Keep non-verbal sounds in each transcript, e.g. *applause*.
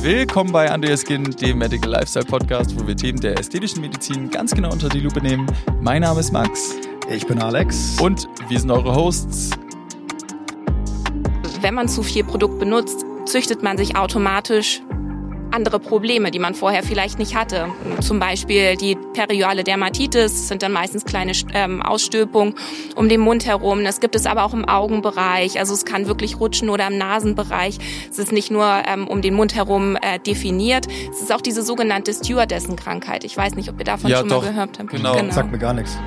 Willkommen bei Your Skin, dem Medical Lifestyle Podcast, wo wir Themen der ästhetischen Medizin ganz genau unter die Lupe nehmen. Mein Name ist Max. Ich bin Alex. Und wir sind eure Hosts. Wenn man zu viel Produkt benutzt, züchtet man sich automatisch andere Probleme, die man vorher vielleicht nicht hatte. Zum Beispiel die perioale Dermatitis sind dann meistens kleine ähm, Ausstülpungen um den Mund herum. Das gibt es aber auch im Augenbereich. Also es kann wirklich rutschen oder im Nasenbereich. Es ist nicht nur ähm, um den Mund herum äh, definiert. Es ist auch diese sogenannte Stewardessen-Krankheit. Ich weiß nicht, ob ihr davon ja, schon doch. mal gehört habt. Genau. genau. Sagt mir gar nichts.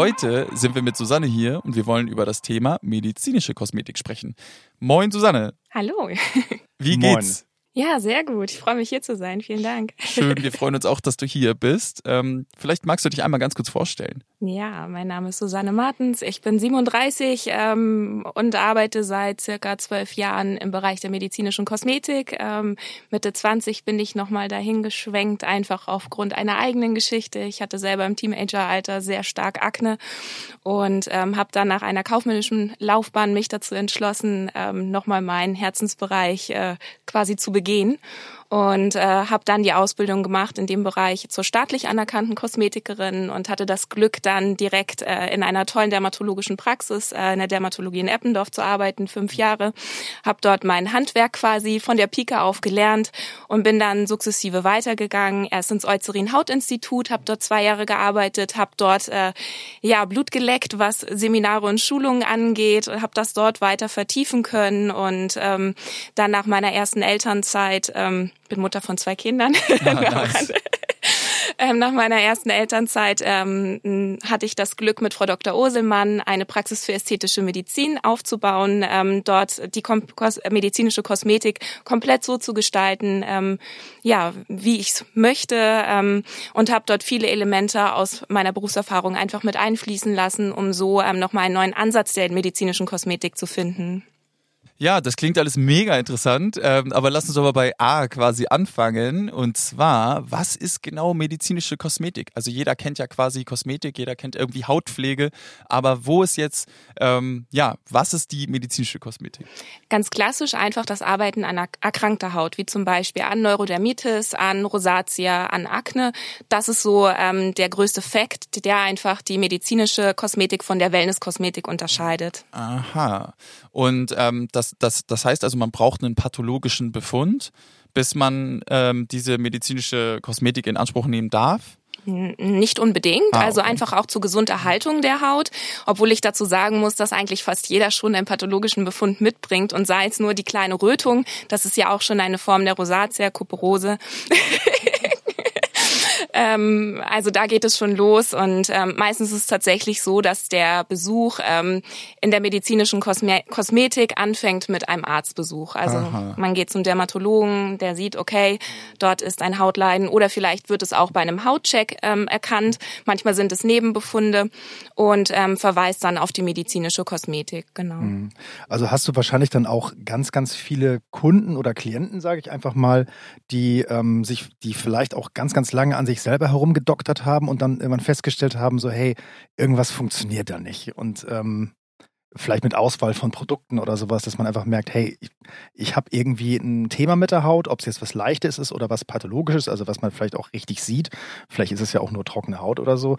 Heute sind wir mit Susanne hier und wir wollen über das Thema medizinische Kosmetik sprechen. Moin Susanne. Hallo. *laughs* Wie geht's? Ja, sehr gut. Ich freue mich hier zu sein. Vielen Dank. Schön, wir *laughs* freuen uns auch, dass du hier bist. Ähm, vielleicht magst du dich einmal ganz kurz vorstellen. Ja, mein Name ist Susanne Martens. Ich bin 37 ähm, und arbeite seit circa zwölf Jahren im Bereich der medizinischen Kosmetik. Ähm, Mitte 20 bin ich nochmal dahin geschwenkt, einfach aufgrund einer eigenen Geschichte. Ich hatte selber im Teenageralter sehr stark Akne und ähm, habe dann nach einer kaufmännischen Laufbahn mich dazu entschlossen, ähm, nochmal meinen Herzensbereich äh, quasi zu begehen und äh, habe dann die Ausbildung gemacht in dem Bereich zur staatlich anerkannten Kosmetikerin und hatte das Glück, dann direkt äh, in einer tollen dermatologischen Praxis äh, in der Dermatologie in Eppendorf zu arbeiten, fünf Jahre. Habe dort mein Handwerk quasi von der Pike auf gelernt und bin dann sukzessive weitergegangen. Erst ins Eucerin Hautinstitut, habe dort zwei Jahre gearbeitet, habe dort äh, ja Blut geleckt, was Seminare und Schulungen angeht, habe das dort weiter vertiefen können und ähm, dann nach meiner ersten Elternzeit ähm, bin Mutter von zwei Kindern. *laughs* Ah, nice. ähm, nach meiner ersten Elternzeit ähm, hatte ich das Glück, mit Frau Dr. Oselmann eine Praxis für ästhetische Medizin aufzubauen, ähm, dort die kom kos medizinische Kosmetik komplett so zu gestalten, ähm, ja, wie ich es möchte ähm, und habe dort viele Elemente aus meiner Berufserfahrung einfach mit einfließen lassen, um so ähm, nochmal einen neuen Ansatz der medizinischen Kosmetik zu finden. Ja, das klingt alles mega interessant, ähm, aber lass uns aber bei A quasi anfangen. Und zwar, was ist genau medizinische Kosmetik? Also jeder kennt ja quasi Kosmetik, jeder kennt irgendwie Hautpflege, aber wo ist jetzt, ähm, ja, was ist die medizinische Kosmetik? Ganz klassisch einfach das Arbeiten an erkrankter Haut, wie zum Beispiel an Neurodermitis, an Rosatia, an Akne. Das ist so ähm, der größte Fakt, der einfach die medizinische Kosmetik von der Wellness-Kosmetik unterscheidet. Aha. Und ähm, das das, das, heißt also, man braucht einen pathologischen Befund, bis man ähm, diese medizinische Kosmetik in Anspruch nehmen darf? Nicht unbedingt, ah, also einfach auch zur Gesunderhaltung der Haut, obwohl ich dazu sagen muss, dass eigentlich fast jeder schon einen pathologischen Befund mitbringt und sei es nur die kleine Rötung, das ist ja auch schon eine Form der Rosatia, Kuperose. *laughs* Ähm, also da geht es schon los und ähm, meistens ist es tatsächlich so, dass der Besuch ähm, in der medizinischen Kosme Kosmetik anfängt mit einem Arztbesuch. Also Aha. man geht zum Dermatologen, der sieht, okay, dort ist ein Hautleiden oder vielleicht wird es auch bei einem Hautcheck ähm, erkannt. Manchmal sind es Nebenbefunde und ähm, verweist dann auf die medizinische Kosmetik. Genau. Mhm. Also hast du wahrscheinlich dann auch ganz, ganz viele Kunden oder Klienten, sage ich einfach mal, die ähm, sich, die vielleicht auch ganz, ganz lange an sich sich selber herumgedoktert haben und dann irgendwann festgestellt haben, so hey, irgendwas funktioniert da nicht. Und ähm, vielleicht mit Auswahl von Produkten oder sowas, dass man einfach merkt, hey, ich, ich habe irgendwie ein Thema mit der Haut, ob es jetzt was Leichtes ist oder was Pathologisches, also was man vielleicht auch richtig sieht. Vielleicht ist es ja auch nur trockene Haut oder so.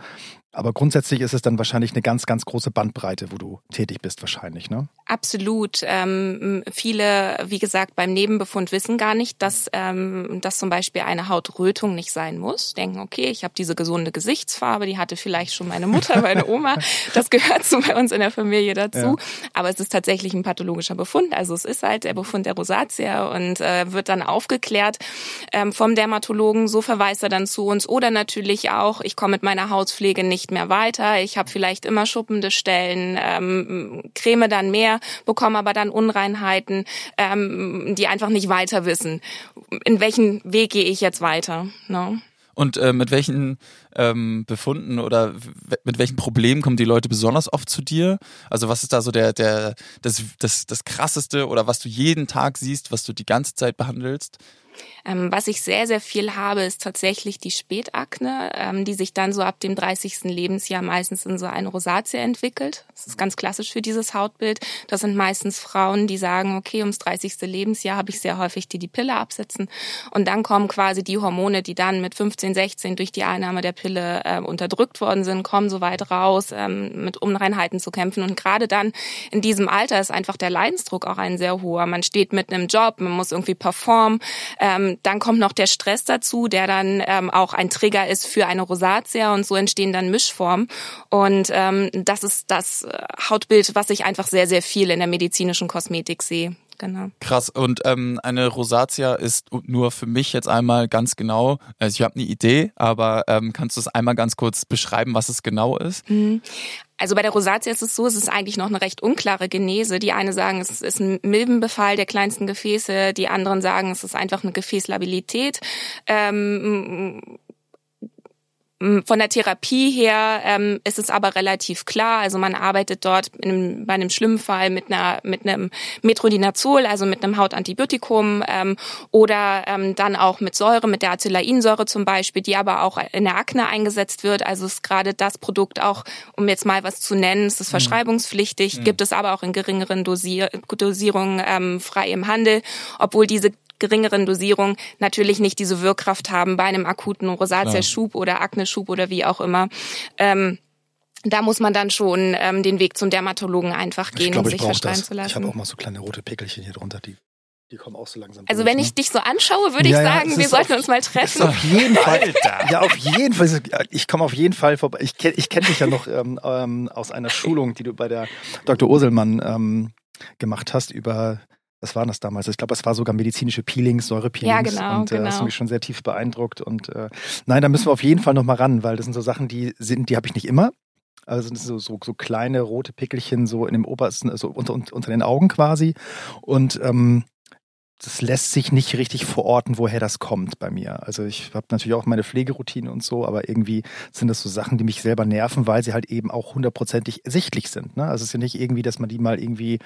Aber grundsätzlich ist es dann wahrscheinlich eine ganz, ganz große Bandbreite, wo du tätig bist wahrscheinlich, ne? Absolut. Ähm, viele, wie gesagt, beim Nebenbefund wissen gar nicht, dass, ähm, dass zum Beispiel eine Hautrötung nicht sein muss. Denken, okay, ich habe diese gesunde Gesichtsfarbe, die hatte vielleicht schon meine Mutter, meine Oma. *laughs* Das gehört so bei uns in der Familie dazu. Ja. Aber es ist tatsächlich ein pathologischer Befund. Also es ist halt der Befund der Rosatia und äh, wird dann aufgeklärt ähm, vom Dermatologen. So verweist er dann zu uns. Oder natürlich auch, ich komme mit meiner Hauspflege nicht mehr weiter. Ich habe vielleicht immer schuppende Stellen, ähm, creme dann mehr, bekomme aber dann Unreinheiten, ähm, die einfach nicht weiter wissen. In welchen Weg gehe ich jetzt weiter? Ne? Und äh, mit welchen ähm, Befunden oder mit welchen Problemen kommen die Leute besonders oft zu dir? Also was ist da so der, der, das, das, das krasseste oder was du jeden Tag siehst, was du die ganze Zeit behandelst? Ähm, was ich sehr, sehr viel habe, ist tatsächlich die Spätakne, ähm, die sich dann so ab dem 30. Lebensjahr meistens in so eine Rosatia entwickelt. Das ist ganz klassisch für dieses Hautbild. Das sind meistens Frauen, die sagen, okay, ums 30. Lebensjahr habe ich sehr häufig die die Pille absetzen. Und dann kommen quasi die Hormone, die dann mit 15, 16 durch die Einnahme der Pille äh, unterdrückt worden sind, kommen so weit raus, ähm, mit Unreinheiten zu kämpfen. Und gerade dann in diesem Alter ist einfach der Leidensdruck auch ein sehr hoher. Man steht mit einem Job, man muss irgendwie performen. Ähm, dann kommt noch der Stress dazu, der dann ähm, auch ein Trigger ist für eine Rosatia und so entstehen dann Mischformen. Und ähm, das ist das äh, Hautbild, was ich einfach sehr, sehr viel in der medizinischen Kosmetik sehe. Genau. Krass. Und ähm, eine Rosatia ist nur für mich jetzt einmal ganz genau, also ich habe eine Idee, aber ähm, kannst du es einmal ganz kurz beschreiben, was es genau ist? Mhm. Also bei der Rosatia ist es so, es ist eigentlich noch eine recht unklare Genese. Die eine sagen, es ist ein Milbenbefall der kleinsten Gefäße, die anderen sagen, es ist einfach eine Gefäßlabilität. Ähm, von der Therapie her ähm, ist es aber relativ klar. Also man arbeitet dort in, bei einem schlimmen Fall mit einer mit einem Metrodinazol, also mit einem Hautantibiotikum ähm, oder ähm, dann auch mit Säure, mit der Acelainsäure zum Beispiel, die aber auch in der Akne eingesetzt wird. Also ist gerade das Produkt auch, um jetzt mal was zu nennen, ist es mhm. verschreibungspflichtig, mhm. gibt es aber auch in geringeren Dosier Dosierungen ähm, frei im Handel, obwohl diese geringeren Dosierungen natürlich nicht diese Wirkkraft haben bei einem akuten Rosatia-Schub oder Akne-Schub oder wie auch immer. Ähm, da muss man dann schon ähm, den Weg zum Dermatologen einfach gehen glaub, und sich verschreiben zu lassen. Ich habe auch mal so kleine rote Pickelchen hier drunter, die die kommen auch so langsam. Also durch, wenn ne? ich dich so anschaue, würde ja, ich sagen, ja, wir sollten auf, uns mal treffen. Auf jeden Fall. Ja, auf jeden Fall. Ich komme auf jeden Fall vorbei. Ich kenne ich kenn dich ja noch ähm, ähm, aus einer Schulung, die du bei der Dr. Urselmann ähm, gemacht hast über was war das damals? Ich glaube, es war sogar medizinische Peelings, Säurepeelings. Ja, genau. Und äh, genau. das hat mich schon sehr tief beeindruckt. Und äh, nein, da müssen wir auf jeden Fall nochmal ran, weil das sind so Sachen, die sind, die habe ich nicht immer. Also sind so, so, so kleine rote Pickelchen so in dem obersten, so unter, unter den Augen quasi. Und ähm, das lässt sich nicht richtig verorten, woher das kommt bei mir. Also ich habe natürlich auch meine Pflegeroutine und so, aber irgendwie sind das so Sachen, die mich selber nerven, weil sie halt eben auch hundertprozentig sichtlich sind. Ne? Also es ist ja nicht irgendwie, dass man die mal irgendwie,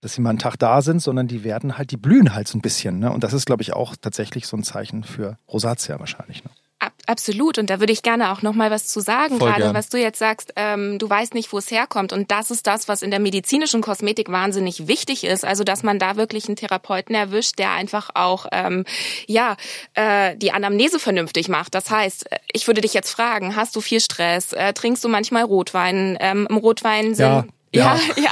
dass sie mal einen Tag da sind, sondern die werden halt, die blühen halt so ein bisschen. Ne? Und das ist, glaube ich, auch tatsächlich so ein Zeichen für Rosatia wahrscheinlich. Ne? Ab, absolut. Und da würde ich gerne auch noch mal was zu sagen, Voll gerade gern. was du jetzt sagst. Ähm, du weißt nicht, wo es herkommt. Und das ist das, was in der medizinischen Kosmetik wahnsinnig wichtig ist. Also, dass man da wirklich einen Therapeuten erwischt, der einfach auch ähm, ja äh, die Anamnese vernünftig macht. Das heißt, ich würde dich jetzt fragen: Hast du viel Stress? Äh, trinkst du manchmal Rotwein? Ähm, Im Rotwein sind ja. Ja, ja. *laughs* ja.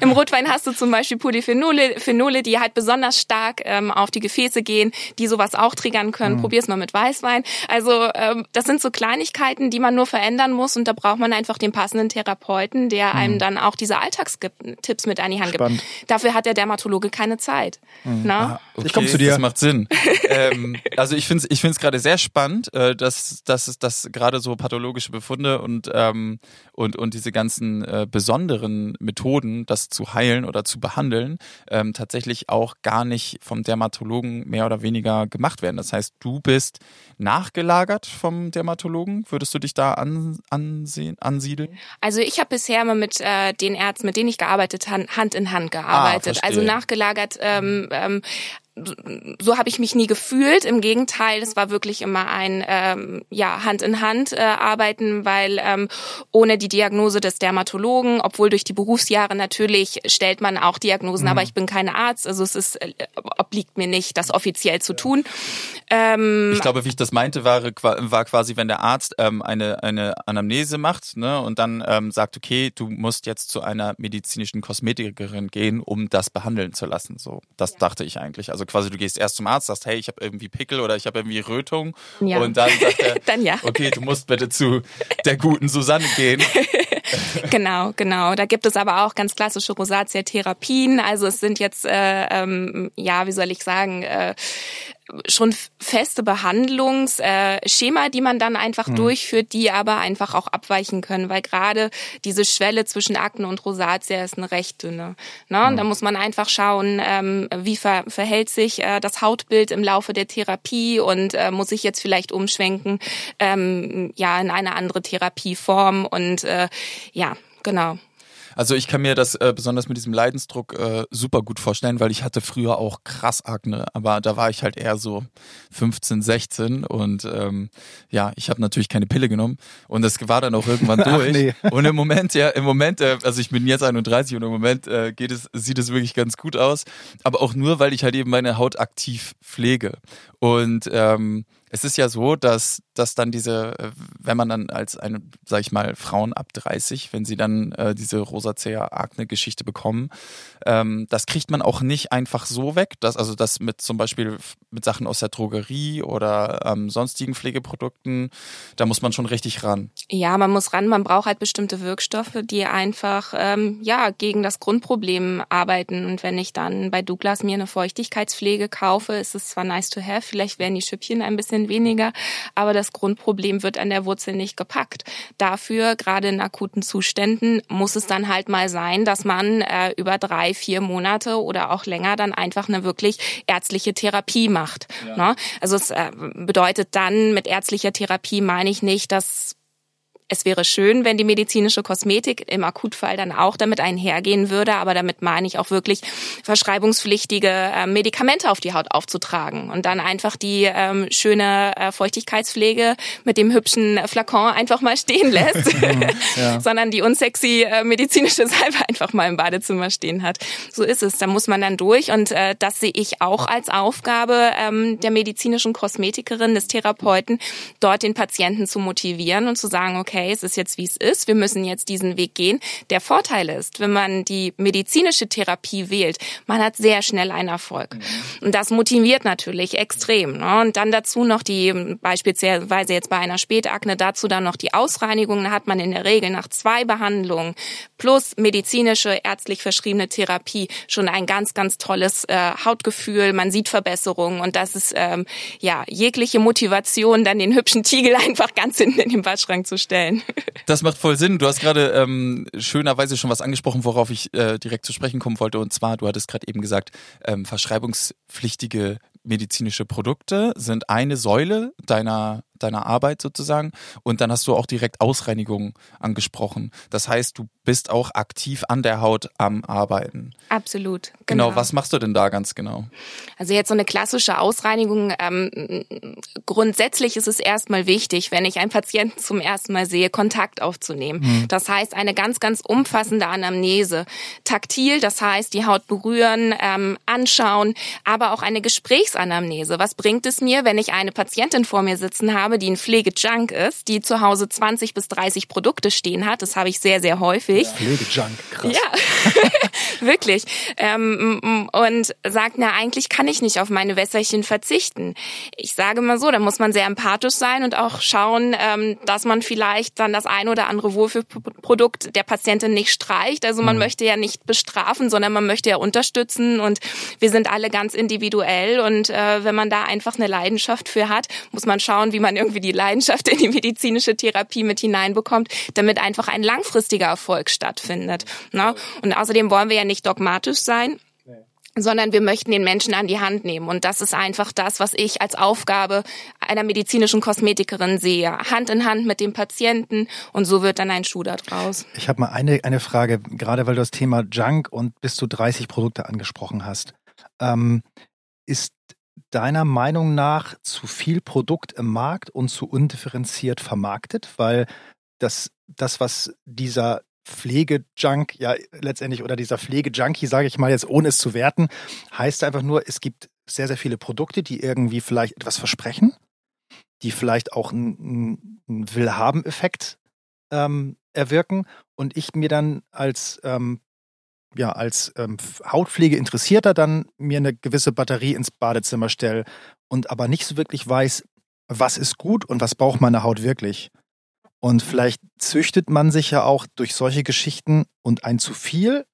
Im Rotwein hast du zum Beispiel Polyphenole, Phenole, die halt besonders stark ähm, auf die Gefäße gehen, die sowas auch triggern können. Mhm. Probier's mal mit Weißwein. Also ähm, das sind so Kleinigkeiten, die man nur verändern muss und da braucht man einfach den passenden Therapeuten, der mhm. einem dann auch diese Alltagstipps mit an die Hand Spannend. gibt. Dafür hat der Dermatologe keine Zeit. Mhm. Na? Ah, okay, ich komme zu dir. Das macht Sinn. *laughs* ähm, also ich finde es ich find's gerade sehr spannend, äh, dass, dass, dass gerade so pathologische Befunde und, ähm, und, und diese ganzen äh, besonderen Methoden, das zu heilen oder zu behandeln, ähm, tatsächlich auch gar nicht vom Dermatologen mehr oder weniger gemacht werden. Das heißt, du bist nachgelagert vom Dermatologen. Würdest du dich da an, ansehen, ansiedeln? Also ich habe bisher immer mit äh, den Ärzten, mit denen ich gearbeitet habe, Hand in Hand gearbeitet. Ah, also nachgelagert ähm, ähm, so habe ich mich nie gefühlt. Im Gegenteil, es war wirklich immer ein ähm, ja Hand in Hand äh, arbeiten, weil ähm, ohne die Diagnose des Dermatologen, obwohl durch die Berufsjahre natürlich stellt man auch Diagnosen, mhm. aber ich bin kein Arzt, also es ist äh, obliegt mir nicht, das offiziell zu tun. Ähm, ich glaube, wie ich das meinte, war, war quasi, wenn der Arzt ähm, eine eine Anamnese macht, ne, und dann ähm, sagt, okay, du musst jetzt zu einer medizinischen Kosmetikerin gehen, um das behandeln zu lassen. So, das ja. dachte ich eigentlich. Also quasi du gehst erst zum Arzt, sagst, hey, ich habe irgendwie Pickel oder ich habe irgendwie Rötung. Ja. Und dann sagt er, *laughs* dann ja. okay, du musst bitte zu der guten Susanne gehen. *laughs* genau, genau. Da gibt es aber auch ganz klassische Rosatia-Therapien. Also es sind jetzt, äh, ähm, ja, wie soll ich sagen, äh, schon feste Behandlungsschema, äh, die man dann einfach mhm. durchführt, die aber einfach auch abweichen können, weil gerade diese Schwelle zwischen Akne und Rosatia ist eine recht dünne. Ne? Und mhm. da muss man einfach schauen, ähm, wie ver verhält sich äh, das Hautbild im Laufe der Therapie und äh, muss ich jetzt vielleicht umschwenken, ähm, ja, in eine andere Therapieform und äh, ja, genau. Also ich kann mir das äh, besonders mit diesem Leidensdruck äh, super gut vorstellen, weil ich hatte früher auch krass Akne, aber da war ich halt eher so 15, 16 und ähm, ja, ich habe natürlich keine Pille genommen und das war dann auch irgendwann *laughs* durch. nee. Und im Moment, ja, im Moment, äh, also ich bin jetzt 31 und im Moment äh, geht es, sieht es wirklich ganz gut aus, aber auch nur, weil ich halt eben meine Haut aktiv pflege. Und ähm, es ist ja so, dass, dass dann diese, äh, wenn man dann als eine, sag ich mal, Frauen ab 30, wenn sie dann äh, diese Rosacea-Akne-Geschichte bekommen, ähm, das kriegt man auch nicht einfach so weg. Dass, also das mit zum Beispiel mit Sachen aus der Drogerie oder ähm, sonstigen Pflegeprodukten, da muss man schon richtig ran. Ja, man muss ran, man braucht halt bestimmte Wirkstoffe, die einfach ähm, ja gegen das Grundproblem arbeiten. Und wenn ich dann bei Douglas mir eine Feuchtigkeitspflege kaufe, ist es zwar nice to have, vielleicht werden die Schüppchen ein bisschen weniger, aber das Grundproblem wird an der Wurzel nicht gepackt. Dafür, gerade in akuten Zuständen, muss es dann halt mal sein, dass man äh, über drei, vier Monate oder auch länger dann einfach eine wirklich ärztliche Therapie macht. Ja. Ne? Also es äh, bedeutet dann, mit ärztlicher Therapie meine ich nicht, dass es wäre schön, wenn die medizinische Kosmetik im Akutfall dann auch damit einhergehen würde, aber damit meine ich auch wirklich verschreibungspflichtige äh, Medikamente auf die Haut aufzutragen und dann einfach die ähm, schöne äh, Feuchtigkeitspflege mit dem hübschen Flakon einfach mal stehen *laughs* lässt, ja. sondern die unsexy äh, medizinische Salbe einfach mal im Badezimmer stehen hat. So ist es. Da muss man dann durch und äh, das sehe ich auch als Aufgabe ähm, der medizinischen Kosmetikerin, des Therapeuten, dort den Patienten zu motivieren und zu sagen, okay, okay, es ist jetzt wie es ist, wir müssen jetzt diesen Weg gehen. Der Vorteil ist, wenn man die medizinische Therapie wählt, man hat sehr schnell einen Erfolg. Mhm. Und das motiviert natürlich extrem. Ne? Und dann dazu noch die, beispielsweise jetzt bei einer Spätakne, dazu dann noch die Ausreinigung, da hat man in der Regel nach zwei Behandlungen plus medizinische, ärztlich verschriebene Therapie schon ein ganz, ganz tolles äh, Hautgefühl. Man sieht Verbesserungen und das ist ähm, ja jegliche Motivation, dann den hübschen Tiegel *laughs* einfach ganz hinten in den Badschrank zu stellen. *laughs* Das macht voll Sinn. Du hast gerade ähm, schönerweise schon was angesprochen, worauf ich äh, direkt zu sprechen kommen wollte. Und zwar, du hattest gerade eben gesagt, ähm, verschreibungspflichtige medizinische Produkte sind eine Säule deiner deiner Arbeit sozusagen. Und dann hast du auch direkt Ausreinigung angesprochen. Das heißt, du bist auch aktiv an der Haut am Arbeiten. Absolut. Genau. genau. Was machst du denn da ganz genau? Also jetzt so eine klassische Ausreinigung. Ähm, grundsätzlich ist es erstmal wichtig, wenn ich einen Patienten zum ersten Mal sehe, Kontakt aufzunehmen. Mhm. Das heißt, eine ganz, ganz umfassende Anamnese. Taktil, das heißt, die Haut berühren, ähm, anschauen, aber auch eine Gesprächsanamnese. Was bringt es mir, wenn ich eine Patientin vor mir sitzen habe, habe, die ein Pflegejunk ist, die zu Hause 20 bis 30 Produkte stehen hat. Das habe ich sehr, sehr häufig. Ja. Pflegejunk, krass. Ja, *laughs* wirklich. Ähm, und sagt, na, eigentlich kann ich nicht auf meine Wässerchen verzichten. Ich sage mal so, da muss man sehr empathisch sein und auch schauen, ähm, dass man vielleicht dann das ein oder andere Wohlfühlprodukt der Patientin nicht streicht. Also man mhm. möchte ja nicht bestrafen, sondern man möchte ja unterstützen und wir sind alle ganz individuell und äh, wenn man da einfach eine Leidenschaft für hat, muss man schauen, wie man irgendwie die Leidenschaft in die medizinische Therapie mit hineinbekommt, damit einfach ein langfristiger Erfolg stattfindet. Ne? Und außerdem wollen wir ja nicht dogmatisch sein sondern wir möchten den Menschen an die Hand nehmen. Und das ist einfach das, was ich als Aufgabe einer medizinischen Kosmetikerin sehe. Hand in Hand mit dem Patienten und so wird dann ein Schuh da draus. Ich habe mal eine, eine Frage, gerade weil du das Thema Junk und bis zu 30 Produkte angesprochen hast. Ähm, ist deiner Meinung nach zu viel Produkt im Markt und zu undifferenziert vermarktet? Weil das, das was dieser Pflegejunk, ja letztendlich, oder dieser Pflegejunkie, sage ich mal jetzt, ohne es zu werten, heißt einfach nur, es gibt sehr, sehr viele Produkte, die irgendwie vielleicht etwas versprechen, die vielleicht auch einen, einen Willhaben-Effekt ähm, erwirken und ich mir dann als ähm, ja, als ähm, Hautpflege dann mir eine gewisse Batterie ins Badezimmer stelle und aber nicht so wirklich weiß, was ist gut und was braucht meine Haut wirklich. Und vielleicht züchtet man sich ja auch durch solche Geschichten und ein zu viel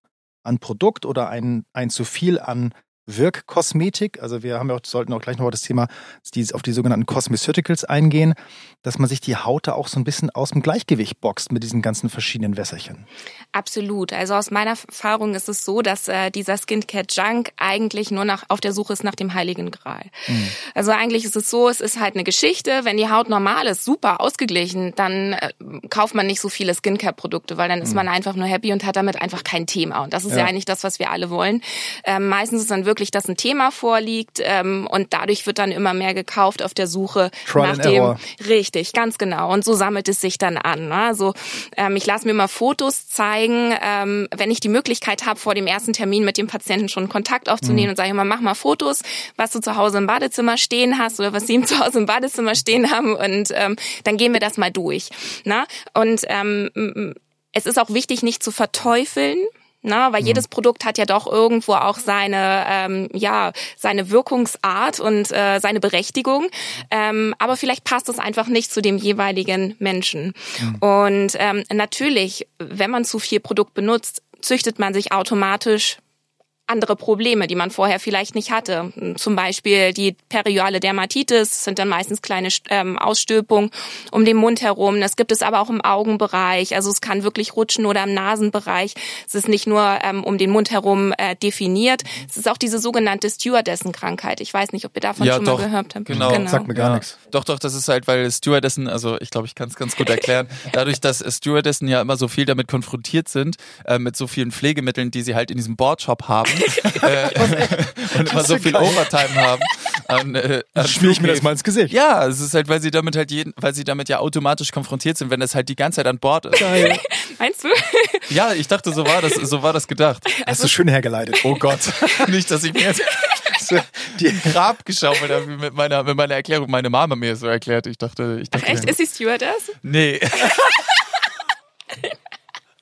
an Produkt oder ein, ein zu viel an Wirkkosmetik. Also wir haben ja auch, sollten auch gleich noch das Thema die, auf die sogenannten Cosmeceuticals eingehen, dass man sich die Haut da auch so ein bisschen aus dem Gleichgewicht boxt mit diesen ganzen verschiedenen Wässerchen. Absolut. Also aus meiner Erfahrung ist es so, dass äh, dieser Skincare Junk eigentlich nur nach auf der Suche ist nach dem Heiligen Gral. Mhm. Also eigentlich ist es so, es ist halt eine Geschichte. Wenn die Haut normal ist, super ausgeglichen, dann äh, kauft man nicht so viele Skincare Produkte, weil dann ist mhm. man einfach nur happy und hat damit einfach kein Thema. Und das ist ja, ja eigentlich das, was wir alle wollen. Ähm, meistens ist dann wirklich wirklich, dass ein Thema vorliegt ähm, und dadurch wird dann immer mehr gekauft auf der Suche Trial nach dem. Error. Richtig, ganz genau. Und so sammelt es sich dann an. Ne? Also ähm, ich lasse mir mal Fotos zeigen, ähm, wenn ich die Möglichkeit habe, vor dem ersten Termin mit dem Patienten schon Kontakt aufzunehmen mhm. und sage immer, mach mal Fotos, was du zu Hause im Badezimmer stehen hast oder was sie *laughs* zu Hause im Badezimmer stehen haben und ähm, dann gehen wir das mal durch. Na? Ne? Und ähm, es ist auch wichtig, nicht zu verteufeln. Ne? Weil mhm. jedes Produkt hat ja doch irgendwo auch seine, ähm, ja, seine Wirkungsart und äh, seine Berechtigung. Ähm, aber vielleicht passt es einfach nicht zu dem jeweiligen Menschen. Mhm. Und ähm, natürlich, wenn man zu viel Produkt benutzt, züchtet man sich automatisch andere Probleme, die man vorher vielleicht nicht hatte. Zum Beispiel die perioale Dermatitis sind dann meistens kleine ähm, Ausstülpungen um den Mund herum. Das gibt es aber auch im Augenbereich. Also es kann wirklich rutschen oder im Nasenbereich. Es ist nicht nur ähm, um den Mund herum äh, definiert. Es ist auch diese sogenannte Stewardessen-Krankheit. Ich weiß nicht, ob ihr davon ja, schon doch, mal gehört habt. Genau. genau. Sagt mir gar ja. nichts. Doch, doch, das ist halt, weil Stewardessen, also ich glaube, ich kann es ganz gut erklären, *laughs* dadurch, dass Stewardessen ja immer so viel damit konfrontiert sind, äh, mit so vielen Pflegemitteln, die sie halt in diesem Boardshop haben, äh, *laughs* und immer so viel. Overtime haben. An, äh, an Spiel ich mir das mal ins Gesicht. Ja, es ist halt, weil sie damit halt jeden, weil sie damit ja automatisch konfrontiert sind, wenn das halt die ganze Zeit an Bord ist. Geil. *laughs* Meinst du? Ja, ich dachte, so war das, so war das gedacht. Hast also, du schön hergeleitet. Oh Gott. *laughs* Nicht, dass ich mir jetzt die Grab geschaukelt habe mit meiner, mit meiner Erklärung. Meine Mama mir so erklärt. Ich dachte, ich dachte. Ach echt? Ist sie Stewardess? Nee.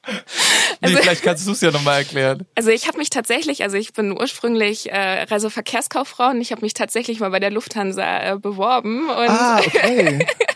*laughs* Also, nee, vielleicht kannst du es ja nochmal erklären. Also ich habe mich tatsächlich, also ich bin ursprünglich äh, Reiseverkehrskauffrau und ich habe mich tatsächlich mal bei der Lufthansa äh, beworben. Und ah, okay. *laughs*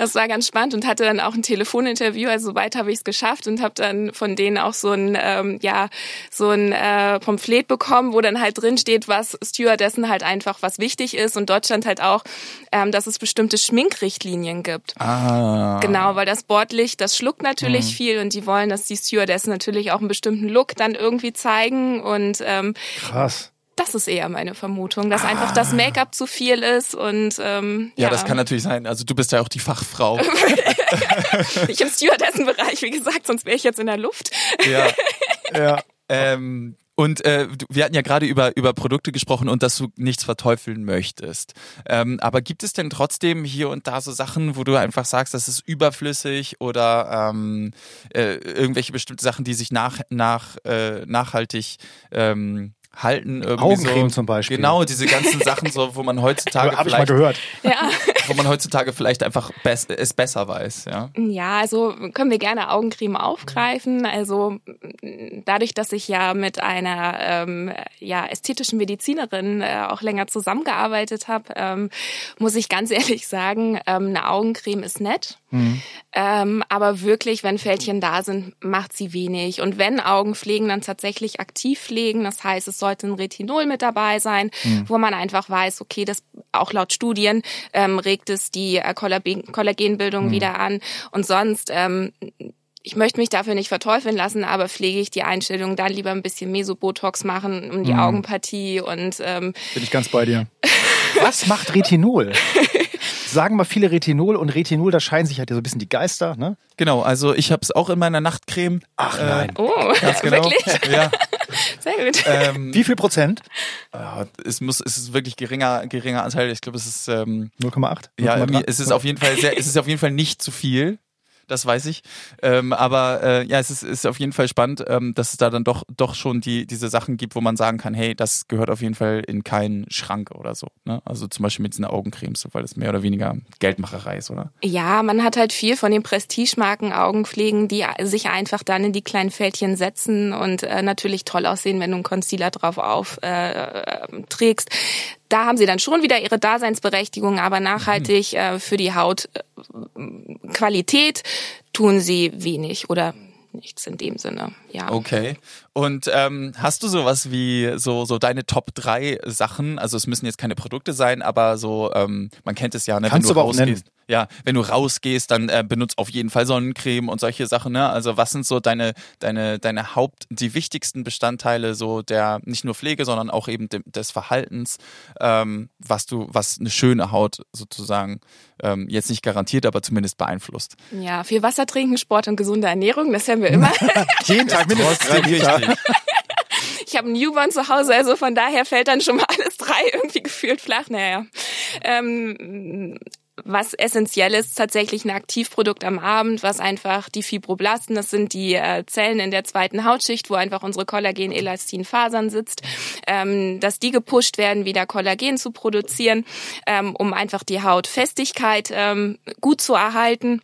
das war ganz spannend und hatte dann auch ein Telefoninterview. Also weit habe ich es geschafft und habe dann von denen auch so ein ähm, ja so ein äh, Pamphlet bekommen, wo dann halt drin steht, was Stewardessen halt einfach was wichtig ist und Deutschland halt auch, ähm, dass es bestimmte Schminkrichtlinien gibt. Ah. Genau, weil das Bordlicht, das schluckt natürlich mhm. viel und die wollen, dass die Stewardessen natürlich auch einen bestimmten Look dann irgendwie zeigen und ähm, krass. Das ist eher meine Vermutung, dass ah. einfach das ah. Make-up zu viel ist und ähm, ja. ja, das kann natürlich sein. Also du bist ja auch die Fachfrau. *laughs* ich im Stewardessen-Bereich, wie gesagt, sonst wäre ich jetzt in der Luft. ja, *laughs* ja. Ähm, und äh, wir hatten ja gerade über, über Produkte gesprochen und dass du nichts verteufeln möchtest. Ähm, aber gibt es denn trotzdem hier und da so Sachen, wo du einfach sagst, das ist überflüssig oder ähm, äh, irgendwelche bestimmte Sachen, die sich nach, nach, äh, nachhaltig ähm, halten. Irgendwie Augencreme so, zum Beispiel. Genau, diese ganzen Sachen, so, wo man heutzutage Hab ich mal gehört. Ja. Wo man heutzutage vielleicht einfach best, es besser weiß. Ja. ja, also können wir gerne Augencreme aufgreifen. Also dadurch, dass ich ja mit einer ähm, ja, ästhetischen Medizinerin äh, auch länger zusammengearbeitet habe, ähm, muss ich ganz *laughs* ehrlich sagen, ähm, eine Augencreme ist nett. Mhm. Ähm, aber wirklich, wenn Fältchen da sind, macht sie wenig. Und wenn Augenpflegen, dann tatsächlich aktiv pflegen. Das heißt, es sollte ein Retinol mit dabei sein, mhm. wo man einfach weiß, okay, das auch laut Studien ähm, regt es die äh, Kollagenbildung mhm. wieder an. Und sonst ähm, ich möchte mich dafür nicht verteufeln lassen, aber pflege ich die Einstellung dann lieber ein bisschen Mesobotox machen um die mhm. Augenpartie und ähm, bin ich ganz bei dir. *laughs* Was macht Retinol? sagen mal viele Retinol und Retinol, da scheinen sich halt so ein bisschen die Geister, ne? Genau, also ich habe es auch in meiner Nachtcreme. Ach äh, nein. Äh, oh, ganz *laughs* genau. wirklich? Ja. *laughs* Sehr gut. Ähm, Wie viel Prozent? Ja, es muss, es ist wirklich geringer, geringer Anteil. Ich glaube, es ist ähm, 0,8. Ja, es ist auf jeden Fall sehr, es ist auf jeden Fall nicht zu viel das weiß ich. Ähm, aber äh, ja, es ist, ist auf jeden Fall spannend, ähm, dass es da dann doch, doch schon die, diese Sachen gibt, wo man sagen kann, hey, das gehört auf jeden Fall in keinen Schrank oder so. Ne? Also zum Beispiel mit diesen Augencremes, weil das mehr oder weniger Geldmacherei ist, oder? Ja, man hat halt viel von den Prestigemarken Augenpflegen, die sich einfach dann in die kleinen Fältchen setzen und äh, natürlich toll aussehen, wenn du einen Concealer drauf aufträgst. Äh, da haben sie dann schon wieder ihre Daseinsberechtigung, aber nachhaltig äh, für die Hautqualität äh, tun sie wenig oder nichts in dem Sinne. Ja. Okay. Und ähm, hast du sowas wie so so deine Top 3 Sachen? Also es müssen jetzt keine Produkte sein, aber so ähm, man kennt es ja, ne, Kannst wenn du du aber auch nennen. Ja, wenn du rausgehst, dann äh, benutzt auf jeden Fall Sonnencreme und solche Sachen. Ne? Also was sind so deine deine deine Haupt die wichtigsten Bestandteile so der nicht nur Pflege, sondern auch eben dem, des Verhaltens, ähm, was du was eine schöne Haut sozusagen ähm, jetzt nicht garantiert, aber zumindest beeinflusst. Ja, viel Wasser trinken, Sport und gesunde Ernährung, das hören wir immer. *laughs* Jeden Tag mindestens. Ich habe einen Newborn zu Hause, also von daher fällt dann schon mal *laughs* alles drei irgendwie gefühlt flach. Naja. Ähm, was essentiell ist, tatsächlich ein Aktivprodukt am Abend, was einfach die Fibroblasten, das sind die äh, Zellen in der zweiten Hautschicht, wo einfach unsere Kollagen-Elastin-Fasern sitzt, ähm, dass die gepusht werden, wieder Kollagen zu produzieren, ähm, um einfach die Hautfestigkeit ähm, gut zu erhalten.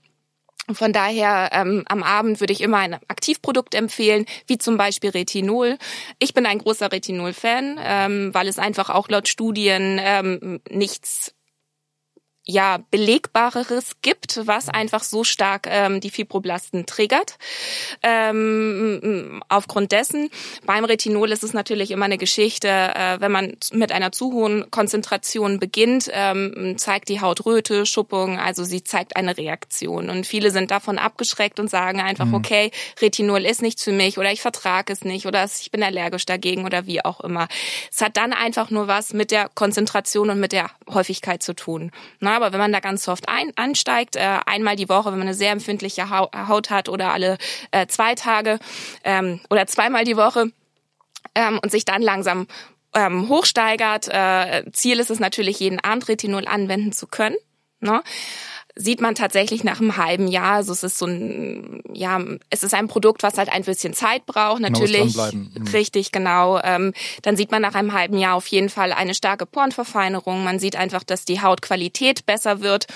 Von daher ähm, am Abend würde ich immer ein Aktivprodukt empfehlen, wie zum Beispiel Retinol. Ich bin ein großer Retinol-Fan, ähm, weil es einfach auch laut Studien ähm, nichts ja belegbareres gibt, was einfach so stark ähm, die Fibroblasten triggert. Ähm, aufgrund dessen beim Retinol ist es natürlich immer eine Geschichte, äh, wenn man mit einer zu hohen Konzentration beginnt, ähm, zeigt die Haut Röte, Schuppung, also sie zeigt eine Reaktion und viele sind davon abgeschreckt und sagen einfach, okay, Retinol ist nichts für mich oder ich vertrage es nicht oder ich bin allergisch dagegen oder wie auch immer. Es hat dann einfach nur was mit der Konzentration und mit der Häufigkeit zu tun. Na, aber wenn man da ganz soft ein, ansteigt, äh, einmal die Woche, wenn man eine sehr empfindliche Hau- Haut hat oder alle äh, zwei Tage ähm, oder zweimal die Woche ähm, und sich dann langsam ähm, hochsteigert. Äh, Ziel ist es natürlich, jeden Abend Retinol anwenden zu können. Ne? Sieht man tatsächlich nach einem halben Jahr, also es ist so ein, ja, es ist ein Produkt, was halt ein bisschen Zeit braucht, natürlich. Mhm. Richtig, genau. Ähm, dann sieht man nach einem halben Jahr auf jeden Fall eine starke Porenverfeinerung. Man sieht einfach, dass die Hautqualität besser wird.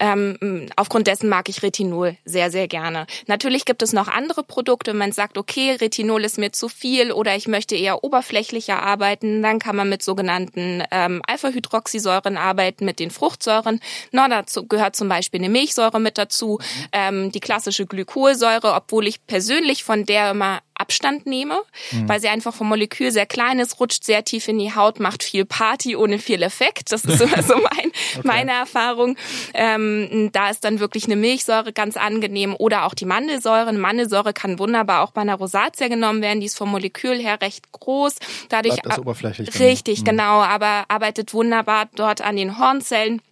Ähm, aufgrund dessen mag ich Retinol sehr, sehr gerne. Natürlich gibt es noch andere Produkte. Wenn man sagt, okay, Retinol ist mir zu viel oder ich möchte eher oberflächlicher arbeiten, dann kann man mit sogenannten ähm, Alpha-Hydroxysäuren arbeiten, mit den Fruchtsäuren. Na, dazu gehört zum Beispiel eine Milchsäure mit dazu, ähm, die klassische Glykolsäure, obwohl ich persönlich von der immer Abstand nehme, weil sie einfach vom Molekül sehr klein ist, rutscht sehr tief in die Haut, macht viel Party ohne viel Effekt. Das ist immer so *laughs* mein, meine Erfahrung. Ähm, da ist dann wirklich eine Milchsäure ganz angenehm oder auch die Mandelsäure. Eine Mandelsäure kann wunderbar auch bei einer Rosatia genommen werden. Die ist vom Molekül her recht groß. Dadurch Bleibt das oberflächlich. Richtig, Mhm. genau, aber arbeitet wunderbar dort an den Hornzellen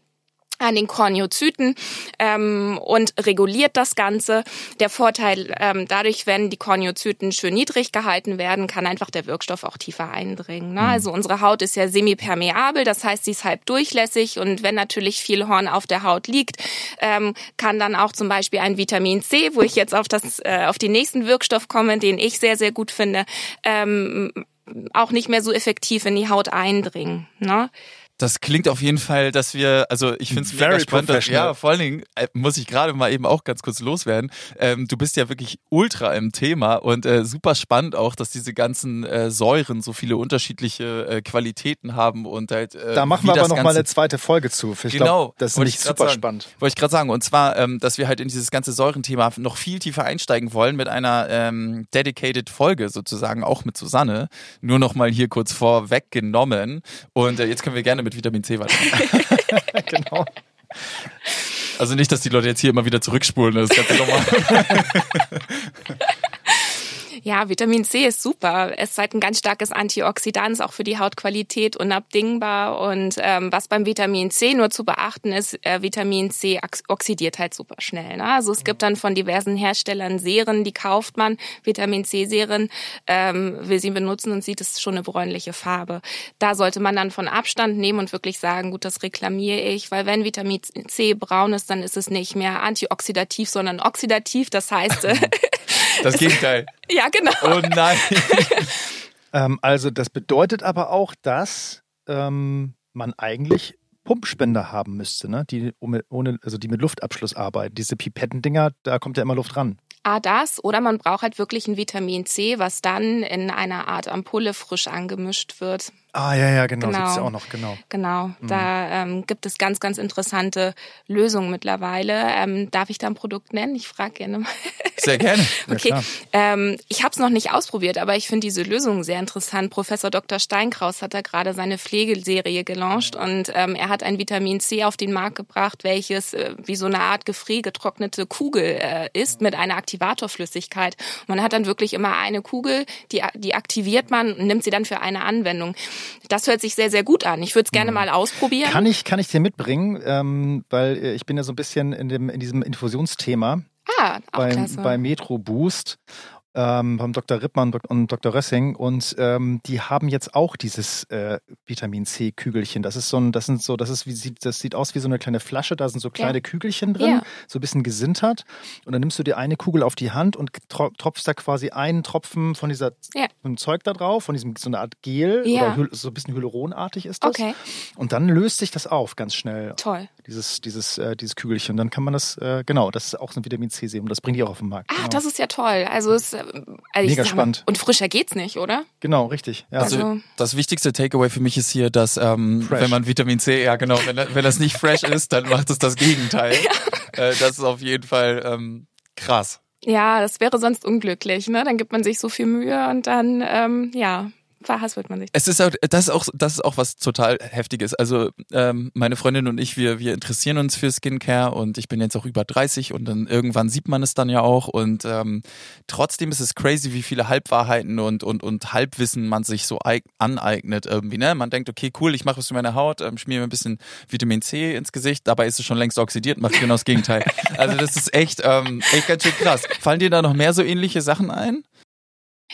an den Korneozyten ähm, und reguliert das Ganze. Der Vorteil ähm, dadurch, wenn die Korneozyten schön niedrig gehalten werden, kann einfach der Wirkstoff auch tiefer eindringen. Ne? Also unsere Haut ist ja semipermeabel, das heißt, sie ist halb durchlässig und wenn natürlich viel Horn auf der Haut liegt, ähm, kann dann auch zum Beispiel ein Vitamin C, wo ich jetzt auf das äh, auf den nächsten Wirkstoff komme, den ich sehr sehr gut finde, ähm, auch nicht mehr so effektiv in die Haut eindringen. Ne? Das klingt auf jeden Fall, dass wir, also ich finde es mega spannend. Dass, ja, vor allen Dingen äh, muss ich gerade mal eben auch ganz kurz loswerden. Ähm, du bist ja wirklich ultra im Thema und äh, super spannend auch, dass diese ganzen äh, Säuren so viele unterschiedliche äh, Qualitäten haben und halt. Äh, Da machen wir aber das noch mal Ganze- eine zweite Folge zu. Ich Genau, glaub, das ist nicht super sagen. spannend. Wollte ich gerade sagen. Und zwar, ähm, dass wir halt in dieses ganze Säurenthema noch viel tiefer einsteigen wollen mit einer ähm, dedicated Folge sozusagen, auch mit Susanne. Nur noch mal hier kurz vorweggenommen. Und äh, jetzt können wir gerne mit Vitamin C weitermachen. *laughs* genau. Also nicht, dass die Leute jetzt hier immer wieder zurückspulen. Das ist ganz normal. *laughs* Ja, Vitamin C ist super. Es ist halt ein ganz starkes Antioxidant, auch für die Hautqualität unabdingbar. Und ähm, was beim Vitamin C nur zu beachten ist, äh, Vitamin C ox- oxidiert halt super schnell. Ne? Also es gibt dann von diversen Herstellern Serien, die kauft man, Vitamin C-Serien, ähm, will sie benutzen und sieht es schon eine bräunliche Farbe. Da sollte man dann von Abstand nehmen und wirklich sagen, gut, das reklamiere ich, weil wenn Vitamin C braun ist, dann ist es nicht mehr antioxidativ, sondern oxidativ. Das heißt, *laughs* Das Gegenteil. *laughs* ja genau. Oh nein. *laughs* Ähm, also das bedeutet aber auch, dass ähm, man eigentlich Pumpspender haben müsste, ne? Die ohne, also die mit Luftabschluss arbeiten. Diese Pipettendinger, da kommt ja immer Luft ran. A, das oder man braucht halt wirklich ein Vitamin C, was dann in einer Art Ampulle frisch angemischt wird. Ah, ja, ja, genau, genau. gibt's ja auch noch, genau. Genau, mhm. da ähm, gibt es ganz, ganz interessante Lösungen mittlerweile. Ähm, darf ich da ein Produkt nennen? Ich frage gerne mal. Sehr gerne. *laughs* okay, ja, ähm, ich habe es noch nicht ausprobiert, aber ich finde diese Lösung sehr interessant. Professor Dr. Steinkraus hat da gerade seine Pflegeserie gelauncht und ähm, er hat ein Vitamin C auf den Markt gebracht, welches äh, wie so eine Art gefriergetrocknete Kugel äh, ist mit einer Aktivatorflüssigkeit. Man hat dann wirklich immer eine Kugel, die, die aktiviert man und nimmt sie dann für eine Anwendung. Das hört sich sehr, sehr gut an. Ich würde es gerne mhm. mal ausprobieren. Kann ich, kann ich dir mitbringen, ähm, weil äh, ich bin ja so ein bisschen in, dem, in diesem Infusionsthema. Ah, auch beim, klasse. bei Metro Boost ähm, beim Dr. Rippmann und Dr. Rössing und ähm, die haben jetzt auch dieses äh, Vitamin C Kügelchen. Das ist so ein, das sind so, das ist wie sieht, das sieht aus wie so eine kleine Flasche. Da sind so kleine ja. Kügelchen drin, ja. so ein bisschen gesintert. Und dann nimmst du dir eine Kugel auf die Hand und tropfst da quasi einen Tropfen von dieser ja. von Zeug da drauf, von diesem so eine Art Gel oder so ein bisschen hyaluronartig ist das. Okay. Und dann löst sich das auf ganz schnell. Toll. Dieses dieses äh, dieses Kügelchen. Und dann kann man das äh, genau. Das ist auch so ein Vitamin C Serum. Das bringt die auch auf den Markt. Ah, genau. das ist ja toll. Also es also Mega spannend. und frischer geht's nicht, oder? Genau, richtig. Ja. Also, also das wichtigste Takeaway für mich ist hier, dass ähm, wenn man Vitamin C, ja genau, wenn, wenn das nicht fresh *laughs* ist, dann macht es das Gegenteil. Ja. Äh, das ist auf jeden Fall ähm, krass. Ja, das wäre sonst unglücklich, ne? Dann gibt man sich so viel Mühe und dann, ähm, ja, verhaspelt man sich. Es ist auch, das ist auch, das ist auch was total heftiges. Also ähm, meine Freundin und ich, wir, wir interessieren uns für Skincare und ich bin jetzt auch über 30 und dann irgendwann sieht man es dann ja auch und ähm, trotzdem ist es crazy, wie viele Halbwahrheiten und und und Halbwissen man sich so aneignet irgendwie. Ne, man denkt, okay, cool, ich mache was für meine Haut, ähm, schmier mir ein bisschen Vitamin C ins Gesicht, dabei ist es schon längst oxidiert, macht genau das Gegenteil. Also das ist echt, ähm, echt ganz schön krass. Fallen dir da noch mehr so ähnliche Sachen ein?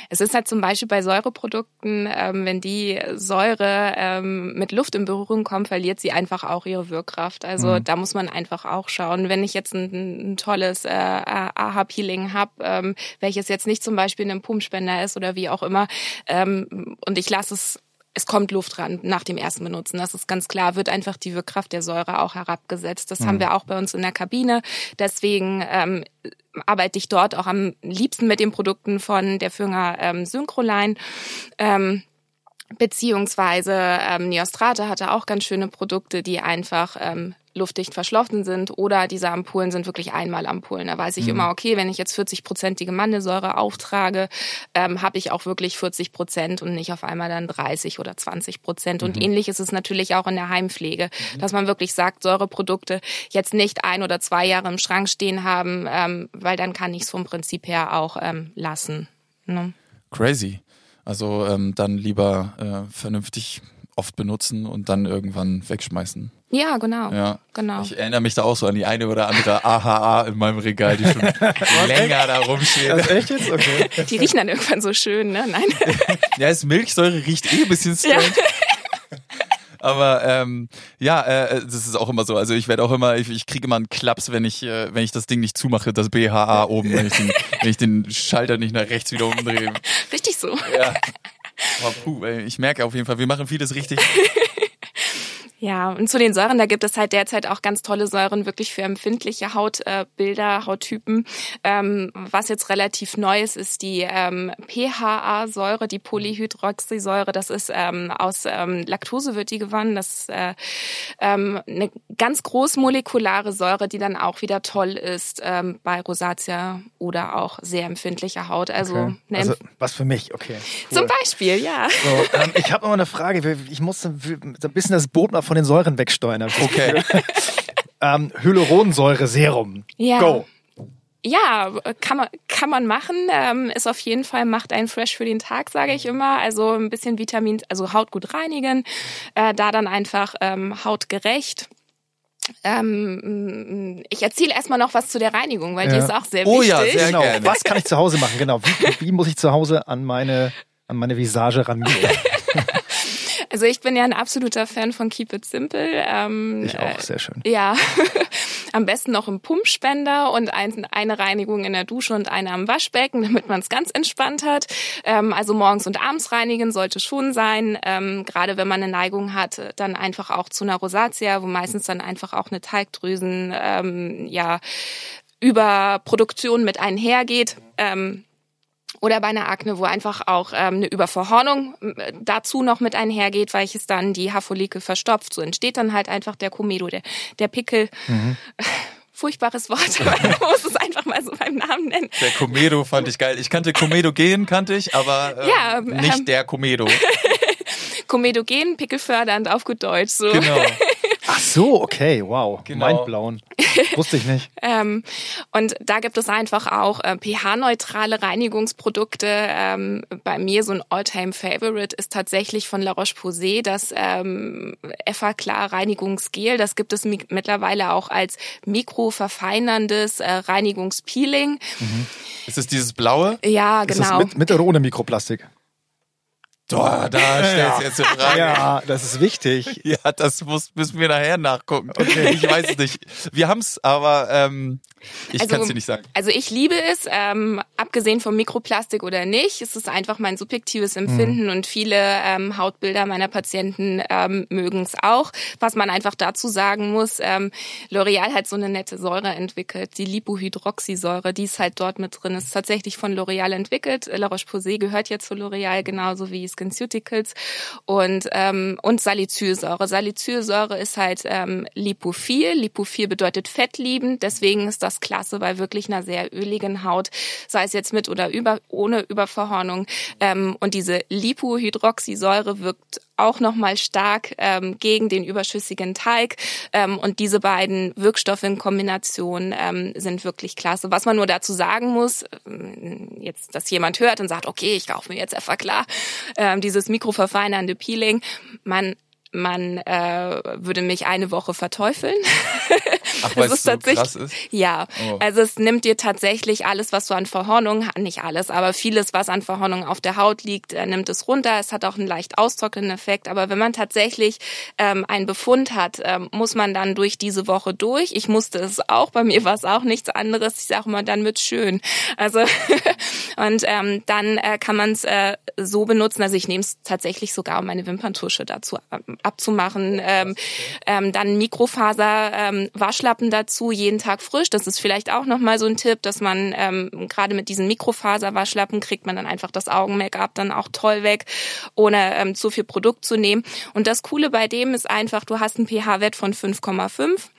Es ist halt zum Beispiel bei Säureprodukten, ähm, wenn die Säure ähm, mit Luft in Berührung kommt, verliert sie einfach auch ihre Wirkkraft. Also mhm. da muss man einfach auch schauen. Wenn ich jetzt ein, ein tolles äh, AHA-Peeling habe, ähm, welches jetzt nicht zum Beispiel in einem Pumpspender ist oder wie auch immer, ähm, und ich lasse es es kommt Luft ran nach dem ersten Benutzen. Das ist ganz klar, wird einfach die Wirkkraft der Säure auch herabgesetzt. Das mhm. haben wir auch bei uns in der Kabine. Deswegen ähm, arbeite ich dort auch am liebsten mit den Produkten von der Firma ähm, Synchroline. Ähm, beziehungsweise ähm, Neostrate hatte auch ganz schöne Produkte, die einfach ähm, luftdicht verschlossen sind oder diese Ampullen sind wirklich einmal Ampullen. Da weiß ich mhm. immer, okay, wenn ich jetzt 40-prozentige Mandelsäure auftrage, ähm, habe ich auch wirklich 40 Prozent und nicht auf einmal dann 30 oder 20 Prozent. Mhm. Und ähnlich ist es natürlich auch in der Heimpflege, mhm. dass man wirklich sagt, Säureprodukte jetzt nicht ein oder zwei Jahre im Schrank stehen haben, ähm, weil dann kann ich es vom Prinzip her auch ähm, lassen. Ne? Crazy. Also ähm, dann lieber äh, vernünftig oft benutzen und dann irgendwann wegschmeißen. Ja, genau. Ja. genau. Ich erinnere mich da auch so an die eine oder andere AHA in meinem Regal, die schon *laughs* länger da rumsteht. Das echt jetzt? Okay. Die riechen dann irgendwann so schön, ne? Nein. ja, das Milchsäure riecht eh ein bisschen strange. Ja. Aber ähm, ja, äh, das ist auch immer so. Also ich werde auch immer, ich, ich kriege immer einen Klaps, wenn ich, äh, wenn ich das Ding nicht zumache, das BHA oben, wenn ich den, wenn ich den Schalter nicht nach rechts wieder umdrehe. Richtig so. Ja. Aber puh, ich merke auf jeden Fall, wir machen vieles richtig. Ja, und zu den Säuren, da gibt es halt derzeit auch ganz tolle Säuren wirklich für empfindliche Hautbilder, Hauttypen. Ähm, was jetzt relativ neu ist, ist die ähm, PHA-Säure, die Polyhydroxysäure. Das ist ähm, aus ähm, Laktose wird die gewonnen. Das ist äh, ähm, eine ganz großmolekulare Säure, die dann auch wieder toll ist ähm, bei Rosatia oder auch sehr empfindlicher Haut. Also, okay. also was für mich, okay. Cool. Zum Beispiel, ja. So, ähm, ich habe noch eine Frage. Ich musste ein bisschen das Boot mal von den Säuren wegsteuern. Okay. *laughs* ähm, Hyaluronsäure-Serum. Ja. Go. Ja, kann man, kann man machen. Ähm, ist auf jeden Fall, macht einen fresh für den Tag, sage ich immer. Also ein bisschen Vitamin, also Haut gut reinigen. Äh, da dann einfach ähm, hautgerecht. Ähm, ich erzähle erstmal noch was zu der Reinigung, weil ja. die ist auch sehr oh, wichtig. Ja, sehr genau. Gerne. Was kann ich zu Hause machen? Genau. Wie, wie muss ich zu Hause an meine, an meine Visage rangehen? *laughs* Also ich bin ja ein absoluter Fan von Keep It Simple. Ähm, ich auch, sehr schön. Ja, *laughs* am besten noch im Pumpspender und ein, eine Reinigung in der Dusche und eine am Waschbecken, damit man es ganz entspannt hat. Ähm, also morgens und abends reinigen sollte schon sein. Ähm, gerade wenn man eine Neigung hat, dann einfach auch zu einer Rosatia, wo meistens dann einfach auch eine Teigdrüsen, ähm, ja, Überproduktion mit einhergeht. Ähm, oder bei einer Akne, wo einfach auch ähm, eine Überverhornung äh, dazu noch mit einhergeht, weil es dann die Haarfollikel verstopft. So entsteht dann halt einfach der Komedo, der, der Pickel. Mhm. *laughs* Furchtbares Wort, aber man *laughs* muss es einfach mal so beim Namen nennen. Der Komedo fand ich geil. Ich kannte Komedo gehen, kannte ich, aber äh, ja, nicht ähm, der Komedo. *laughs* Komedogen, pickelfördernd auf gut Deutsch. So. Genau. Ach so, okay, wow. Genau. Mindblown. *laughs* Wusste ich nicht. ähm, und da gibt es einfach auch äh, pH-neutrale Reinigungsprodukte. Ähm, bei mir so ein All-Time-Favorite ist tatsächlich von La Roche-Posay das ähm, Effa-Klar Reinigungsgel. Das gibt es mi mittlerweile auch als mikroverfeinerndes äh, Reinigungspeeling. Mhm. Ist es dieses blaue? Ja, genau. Ist das mit, mit oder ohne Mikroplastik? Boah, da *laughs* stellst du jetzt eine Frage. Ja, das ist wichtig. *laughs* Ja, das muss, müssen wir nachher nachgucken. Okay. Ich weiß es nicht. Wir haben es, aber ähm, ich also, kann es dir nicht sagen. Also ich liebe es, ähm, abgesehen vom Mikroplastik oder nicht. Es ist einfach mein subjektives Empfinden mhm. und viele ähm, Hautbilder meiner Patienten ähm, mögen es auch. Was man einfach dazu sagen muss, ähm, L'Oreal hat so eine nette Säure entwickelt, die Lipohydroxysäure, die ist halt dort mit drin. Ist tatsächlich von L'Oreal entwickelt. La Roche-Posay gehört ja zu L'Oreal, genauso wie SkinCeuticals und ähm, und Salicylsäure. Salicylsäure ist halt ähm, lipophil. Lipophil bedeutet fettliebend, deswegen ist das das klasse bei wirklich einer sehr öligen Haut, sei es jetzt mit oder über, ohne Überverhornung. Ähm, und diese Lipohydroxysäure wirkt auch nochmal stark ähm, gegen den überschüssigen Teig. Ähm, und diese beiden Wirkstoffe in Kombination ähm, sind wirklich klasse. Was man nur dazu sagen muss, ähm, jetzt, dass jemand hört und sagt, okay, ich kaufe mir jetzt einfach klar ähm, dieses mikroverfeinernde Peeling. Man man äh, würde mich eine Woche verteufeln. Ach, weil es so krass ist? Ja, oh. also es nimmt dir tatsächlich alles, was so an Verhornung, nicht alles, aber vieles, was an Verhornung auf der Haut liegt, äh, nimmt es runter. Es hat auch einen leicht austrocknenden Effekt. Aber wenn man tatsächlich ähm, einen Befund hat, ähm, muss man dann durch diese Woche durch. Ich musste es auch, bei mir war es auch nichts anderes. Ich sage mal, dann wird's schön. Also *laughs* und ähm, dann äh, kann man es äh, so benutzen. Also ich nehme es tatsächlich sogar, um meine Wimperntusche dazu abzumachen. Ähm, ähm, dann Mikrofaser ähm, Waschlappen dazu, jeden Tag frisch. Das ist vielleicht auch nochmal so ein Tipp, dass man ähm, gerade mit diesen Mikrofaser-Waschlappen kriegt man dann einfach das Augen-Make-up dann auch toll weg, ohne ähm, zu viel Produkt zu nehmen. Und das Coole bei dem ist einfach, du hast einen pH-Wert von 5,5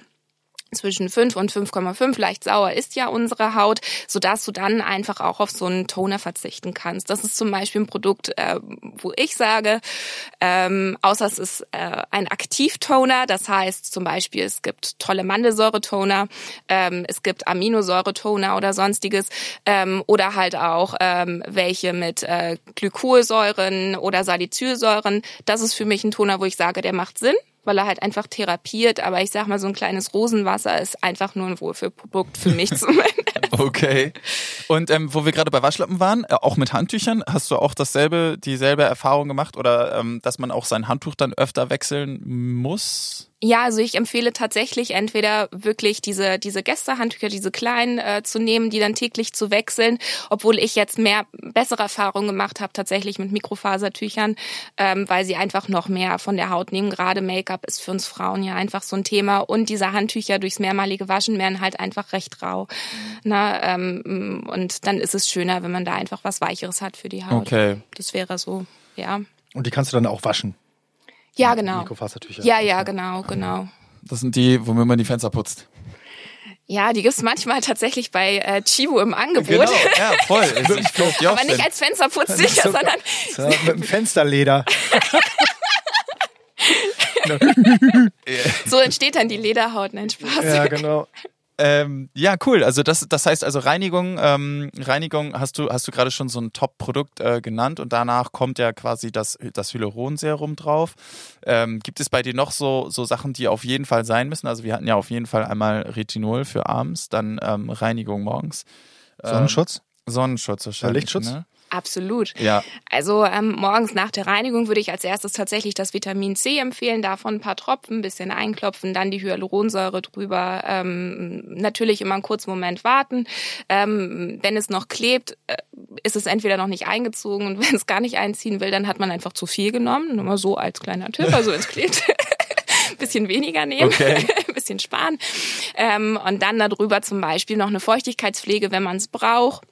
zwischen 5 und 5,5 leicht sauer ist ja unsere Haut, so dass du dann einfach auch auf so einen Toner verzichten kannst. Das ist zum Beispiel ein Produkt, äh, wo ich sage, ähm, außer es ist äh, ein Aktivtoner, das heißt zum Beispiel es gibt tolle Mandelsäuretoner, ähm, es gibt Aminosäuretoner oder sonstiges ähm, oder halt auch ähm, welche mit äh, Glykolsäuren oder Salicylsäuren. Das ist für mich ein Toner, wo ich sage, der macht Sinn weil er halt einfach therapiert. Aber ich sag mal, so ein kleines Rosenwasser ist einfach nur ein Wohlfühlprodukt für mich *laughs* zumindest. okay. Und ähm, wo wir gerade bei Waschlappen waren, äh, auch mit Handtüchern, hast du auch dasselbe, dieselbe Erfahrung gemacht oder ähm, dass man auch sein Handtuch dann öfter wechseln muss? Ja, also ich empfehle tatsächlich entweder wirklich diese diese Gästehandtücher, diese kleinen äh, zu nehmen, die dann täglich zu wechseln, obwohl ich jetzt mehr bessere Erfahrungen gemacht habe tatsächlich mit Mikrofasertüchern, ähm, weil sie einfach noch mehr von der Haut nehmen. Gerade Make-up ist für uns Frauen ja einfach so ein Thema und diese Handtücher durchs mehrmalige Waschen werden halt einfach recht rau. Na, ähm, und dann ist es schöner, wenn man da einfach was Weicheres hat für die Haut. Okay. Das wäre so, ja. Und die kannst du dann auch waschen? Ja, genau. Mikrofasertücher. Ja, ja, genau, genau. Das sind die, womit man die Fenster putzt. Ja, die gibt's manchmal tatsächlich bei äh, Chibo im Angebot. Genau, ja, *laughs* voll. Ich Aber nicht als Fensterputztücher, *laughs* sondern so, mit dem Fensterleder. *laughs* so entsteht dann die Lederhaut, nein Spaß. Ja, genau. Ähm, ja, cool. Also das, das heißt also Reinigung, ähm, Reinigung hast du, hast du gerade schon so ein Top-Produkt äh, genannt und danach kommt ja quasi das, das Hyaluronserum drauf. Ähm, gibt es bei dir noch so, so Sachen, die auf jeden Fall sein müssen? Also wir hatten ja auf jeden Fall einmal Retinol für abends, dann ähm, Reinigung morgens. Sonnenschutz? Sonnenschutz wahrscheinlich. Lichtschutz? Ne? Absolut. Ja. Also ähm, morgens nach der Reinigung würde ich als erstes tatsächlich das Vitamin C empfehlen, davon ein paar Tropfen, ein bisschen einklopfen, dann die Hyaluronsäure drüber. Ähm, natürlich immer einen kurzen Moment warten. Ähm, wenn es noch klebt, äh, ist es entweder noch nicht eingezogen und *laughs* wenn es gar nicht einziehen will, dann hat man einfach zu viel genommen. Nur mal so als kleiner Tipp, also es klebt. *laughs* bisschen weniger nehmen, okay. *laughs* bisschen sparen. Ähm, und dann darüber zum Beispiel noch eine Feuchtigkeitspflege, wenn man es braucht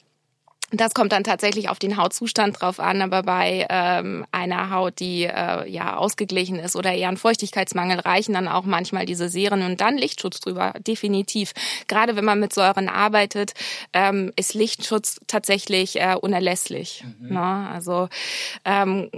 Das kommt dann tatsächlich auf den Hautzustand drauf an, aber bei ähm, einer Haut, die äh, ja ausgeglichen ist oder eher einen Feuchtigkeitsmangel, reichen dann auch manchmal diese Serien und dann Lichtschutz drüber, definitiv. Gerade wenn man mit Säuren arbeitet, ähm, ist Lichtschutz tatsächlich äh, unerlässlich. Mhm. Ne? Also ähm,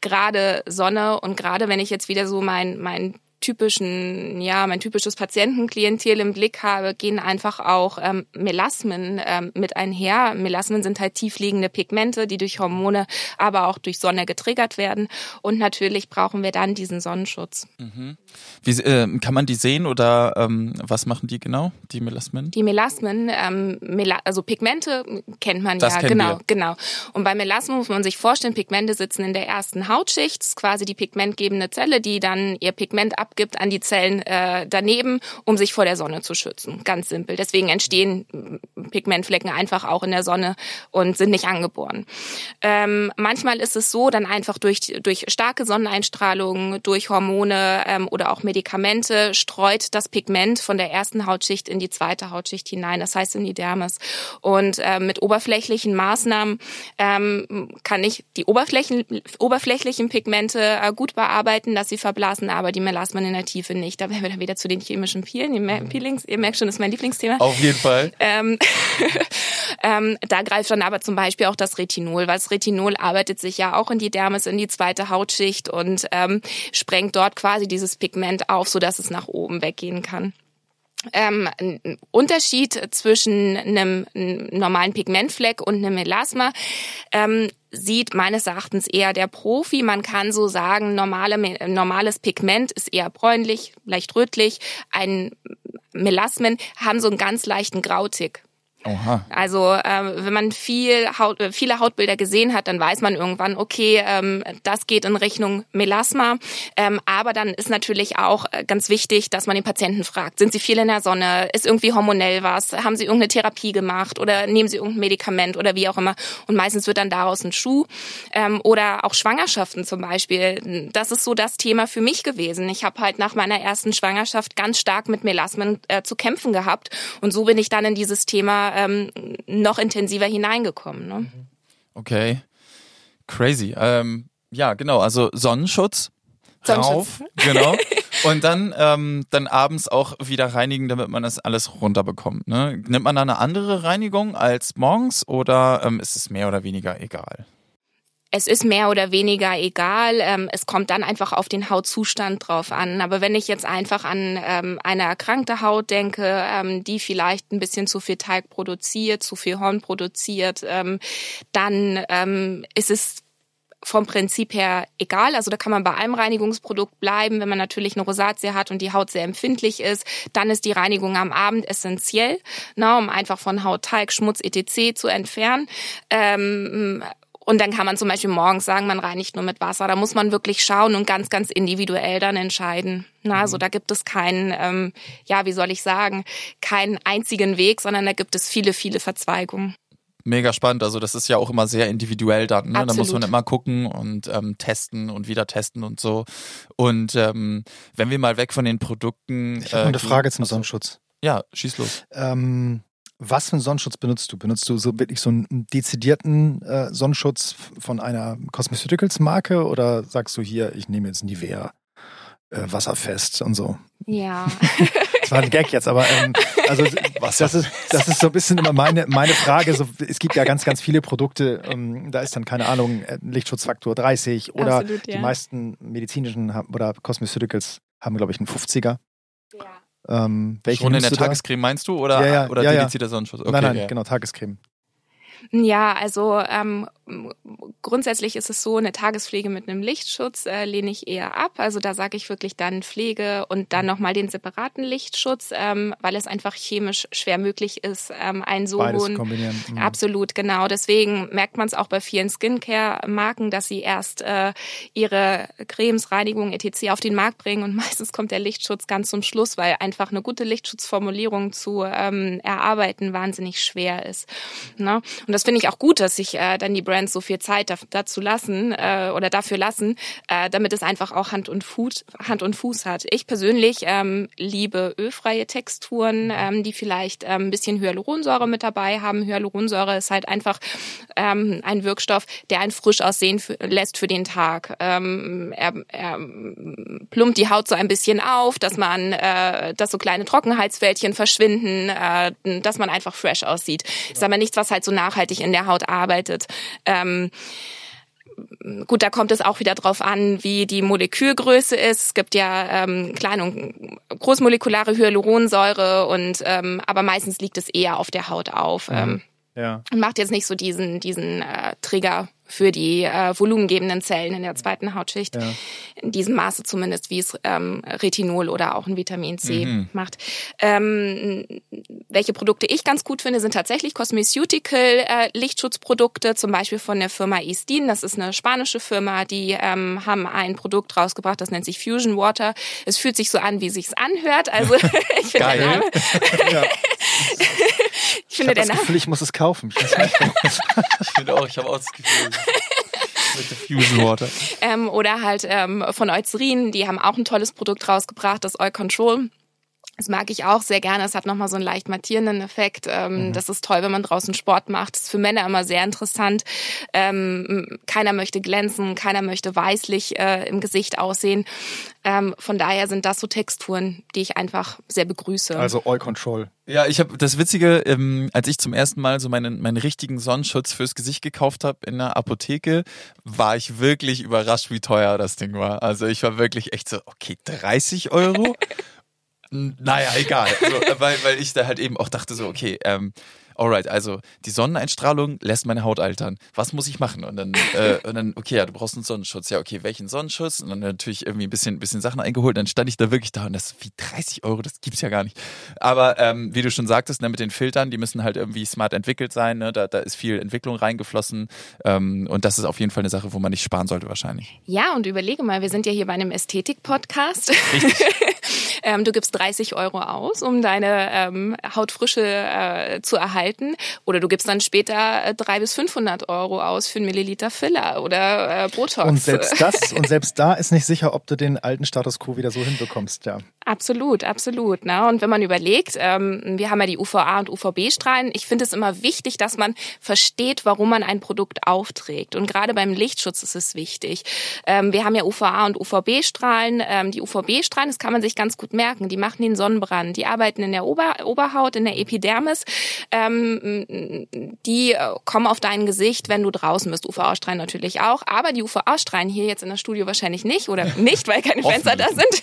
gerade Sonne und gerade wenn ich jetzt wieder so mein mein typischen, ja, mein typisches Patientenklientel im Blick habe, gehen einfach auch ähm, Melasmen ähm, mit einher. Melasmen sind halt tiefliegende Pigmente, die durch Hormone, aber auch durch Sonne getriggert werden. Und natürlich brauchen wir dann diesen Sonnenschutz. Mhm. Wie, äh, kann man die sehen oder ähm, was machen die genau, die Melasmen? Die Melasmen, ähm, Mela also Pigmente kennt man das ja, genau, wir. genau. Und bei Melasmen muss man sich vorstellen, Pigmente sitzen in der ersten Hautschicht, quasi die pigmentgebende Zelle, die dann ihr Pigment ab abgibt an die Zellen äh, daneben, um sich vor der Sonne zu schützen. Ganz simpel. Deswegen entstehen Pigmentflecken einfach auch in der Sonne und sind nicht angeboren. Ähm, manchmal ist es so, dann einfach durch, durch starke Sonneneinstrahlung, durch Hormone ähm, oder auch Medikamente streut das Pigment von der ersten Hautschicht in die zweite Hautschicht hinein, das heißt in die Dermis. Und äh, mit oberflächlichen Maßnahmen ähm, kann ich die Oberflächen, oberflächlichen Pigmente äh, gut bearbeiten, dass sie verblasen, aber die Melasmen man in der Tiefe nicht. Da wären wir dann wieder zu den chemischen Peelen, die mhm. Peelings. Ihr merkt schon, das ist mein Lieblingsthema. Auf jeden Fall. Ähm, *laughs* ähm, da greift dann aber zum Beispiel auch das Retinol, weil das Retinol arbeitet sich ja auch in die Dermis, in die zweite Hautschicht und ähm, sprengt dort quasi dieses Pigment auf, sodass es nach oben weggehen kann ähm, ein Unterschied zwischen einem normalen Pigmentfleck und einem Melasma ähm, sieht meines Erachtens eher der Profi. Man kann so sagen, normale, normales Pigment ist eher bräunlich, leicht rötlich. Ein Melasmen haben so einen ganz leichten Grautig. Oha. Also äh, wenn man viel Haut, äh, viele Hautbilder gesehen hat, dann weiß man irgendwann, okay, ähm, das geht in Richtung Melasma. Ähm, aber dann ist natürlich auch äh, ganz wichtig, dass man den Patienten fragt, sind sie viel in der Sonne, ist irgendwie hormonell was, haben sie irgendeine Therapie gemacht oder nehmen sie irgendein Medikament oder wie auch immer. Und meistens wird dann daraus ein Schuh. Ähm, oder auch Schwangerschaften zum Beispiel. Das ist so das Thema für mich gewesen. Ich habe halt nach meiner ersten Schwangerschaft ganz stark mit Melasmen äh, zu kämpfen gehabt. Und so bin ich dann in dieses Thema ähm, noch intensiver hineingekommen. Ne? Okay, crazy. Ähm, ja, genau. Also Sonnenschutz, Sonnenschutz. rauf, genau. Und dann, ähm, dann abends auch wieder reinigen, damit man das alles runterbekommt. Ne? Nimmt man da eine andere Reinigung als morgens oder ähm, ist es mehr oder weniger egal? Es ist mehr oder weniger egal. Ähm, es kommt dann einfach auf den Hautzustand drauf an. Aber wenn ich jetzt einfach an ähm, eine erkrankte Haut denke, ähm, die vielleicht ein bisschen zu viel Teig produziert, zu viel Horn produziert, ähm, dann ähm, ist es vom Prinzip her egal. Also da kann man bei einem Reinigungsprodukt bleiben. Wenn man natürlich eine Rosatie hat und die Haut sehr empfindlich ist, dann ist die Reinigung am Abend essentiell, na, um einfach von Hautteig, Schmutz etc. zu entfernen. Ähm, und dann kann man zum Beispiel morgens sagen, man reinigt nur mit Wasser. Da muss man wirklich schauen und ganz, ganz individuell dann entscheiden. Na, also da gibt es keinen, ähm, ja, wie soll ich sagen, keinen einzigen Weg, sondern da gibt es viele, viele Verzweigungen. Mega spannend. Also das ist ja auch immer sehr individuell dann. Ne? Da muss man immer gucken und ähm, testen und wieder testen und so. Und ähm, wenn wir mal weg von den Produkten. Ich habe äh, eine Frage zum Sonnenschutz. Ja, schieß los. Ähm, was für einen Sonnenschutz benutzt du? Benutzt du so wirklich so einen dezidierten äh, Sonnenschutz von einer Cosmeceuticals-Marke oder sagst du hier, ich nehme jetzt Nivea äh, wasserfest und so? Ja. *laughs* Das war ein Gag jetzt, aber ähm, also das ist, das ist so ein bisschen immer meine, meine Frage. So, es gibt ja ganz, ganz viele Produkte, ähm, da ist dann keine Ahnung, äh, Lichtschutzfaktor 30 oder Absolut, ja. die meisten medizinischen oder Cosmeceuticals haben, glaube ich, einen 50er. Ja. Ähm, Schon in der Tagescreme meinst du oder, ja, ja, oder ja, dedizierter Sonnenschutz? Okay, nein, nein, genau, Tagescreme. Ja, also ähm, grundsätzlich ist es so, eine Tagespflege mit einem Lichtschutz äh, lehne ich eher ab. Also da sage ich wirklich dann Pflege und dann nochmal den separaten Lichtschutz, ähm, weil es einfach chemisch schwer möglich ist, ähm, einen so Beides hohen. Kombinieren. Mhm. Absolut, genau. Deswegen merkt man es auch bei vielen Skincare-Marken, dass sie erst äh, ihre Cremes, Reinigungen etc. auf den Markt bringen und *laughs* meistens kommt der Lichtschutz ganz zum Schluss, weil einfach eine gute Lichtschutzformulierung zu ähm, erarbeiten wahnsinnig schwer ist. Ne? Und das finde ich auch gut, dass sich äh, dann die Brands so viel Zeit Zeit dazu lassen äh, oder dafür lassen, äh, damit es einfach auch Hand und Fuß, Hand und Fuß hat. Ich persönlich ähm, liebe ölfreie Texturen, ähm, die vielleicht ähm, ein bisschen Hyaluronsäure mit dabei haben. Hyaluronsäure ist halt einfach ähm, ein Wirkstoff, der einen frisch aussehen für, lässt für den Tag. Ähm, er, er plumpt die Haut so ein bisschen auf, dass man, äh, dass so kleine Trockenheitsfältchen verschwinden, äh, dass man einfach fresh aussieht. Ist aber nichts, was halt so nachhaltig in der Haut arbeitet. Ähm, gut, da kommt es auch wieder drauf an, wie die Molekülgröße ist. Es gibt ja ähm, kleine und großmolekulare Hyaluronsäure und ähm, aber meistens liegt es eher auf der Haut auf. Ähm, ja. Macht jetzt nicht so diesen diesen äh, Trigger für die äh, volumengebenden Zellen in der zweiten Hautschicht. Ja. In diesem Maße zumindest, wie es ähm, Retinol oder auch ein Vitamin C mhm. macht. Ähm, welche Produkte ich ganz gut finde, sind tatsächlich Cosmeceutical äh, Lichtschutzprodukte, zum Beispiel von der Firma Estin. Das ist eine spanische Firma, die ähm, haben ein Produkt rausgebracht, das nennt sich Fusion Water. Es fühlt sich so an, wie sich's anhört. Also *laughs* ich finde der Name. *laughs* ja. *laughs* ich finde ich der Name. Gefühl, ich muss es kaufen. Ich, *laughs* ich finde auch, ich habe auch das Gefühl. Mit der Fusion Water. ähm, oder halt ähm, von Eucerin, die haben auch ein tolles Produkt rausgebracht, das Oil Control. Das mag ich auch sehr gerne. Es hat nochmal so einen leicht mattierenden Effekt. Ähm, mhm. Das ist toll, wenn man draußen Sport macht. Das ist für Männer immer sehr interessant. Ähm, keiner möchte glänzen, keiner möchte weißlich äh, im Gesicht aussehen. Ähm, von daher sind das so Texturen, die ich einfach sehr begrüße. Also Oil Control. Ja, ich habe das Witzige, ähm, als ich zum ersten Mal so meinen, meinen richtigen Sonnenschutz fürs Gesicht gekauft habe in der Apotheke, war ich wirklich überrascht, wie teuer das Ding war. Also ich war wirklich echt so, okay, 30 Euro? *laughs* Naja, egal. So, *laughs* weil, weil ich da halt eben auch dachte so, okay, ähm, alright, also die Sonneneinstrahlung lässt meine Haut altern. Was muss ich machen? Und dann, äh, *laughs* und dann okay, ja, du brauchst einen Sonnenschutz. Ja, okay, welchen Sonnenschutz? Und dann natürlich irgendwie ein bisschen, bisschen Sachen eingeholt. Und dann stand ich da wirklich da und das wie 30 Euro, das gibt's ja gar nicht. Aber ähm, wie du schon sagtest, ne, mit den Filtern, die müssen halt irgendwie smart entwickelt sein. Ne? Da, da ist viel Entwicklung reingeflossen. Ähm, und das ist auf jeden Fall eine Sache, wo man nicht sparen sollte wahrscheinlich. Ja, und überlege mal, wir sind ja hier bei einem Ästhetik-Podcast. Richtig. *laughs* ähm, du gibst 30 Euro aus, um deine ähm, Hautfrische äh, zu erhalten. Oder du gibst dann später äh, 300 bis 500 Euro aus für einen Milliliter Filler oder äh, Botox. Und selbst das, und selbst da ist nicht sicher, ob du den alten Status quo wieder so hinbekommst, ja. Absolut, absolut. Ne? Und wenn man überlegt, ähm, wir haben ja die UVA und UVB-Strahlen. Ich finde es immer wichtig, dass man versteht, warum man ein Produkt aufträgt. Und gerade beim Lichtschutz ist es wichtig. Ähm, wir haben ja UVA und UVB-Strahlen. Ähm, die UVB-Strahlen, das kann man sich ganz gut merken. Die machen den Sonnenbrand. Die arbeiten in der Ober Oberhaut, in der Epidermis. Ähm, die äh, kommen auf dein Gesicht, wenn du draußen bist. UVA-Strahlen natürlich auch. Aber die UVA-Strahlen hier jetzt in der Studio wahrscheinlich nicht oder *laughs* nicht, weil keine Fenster da sind.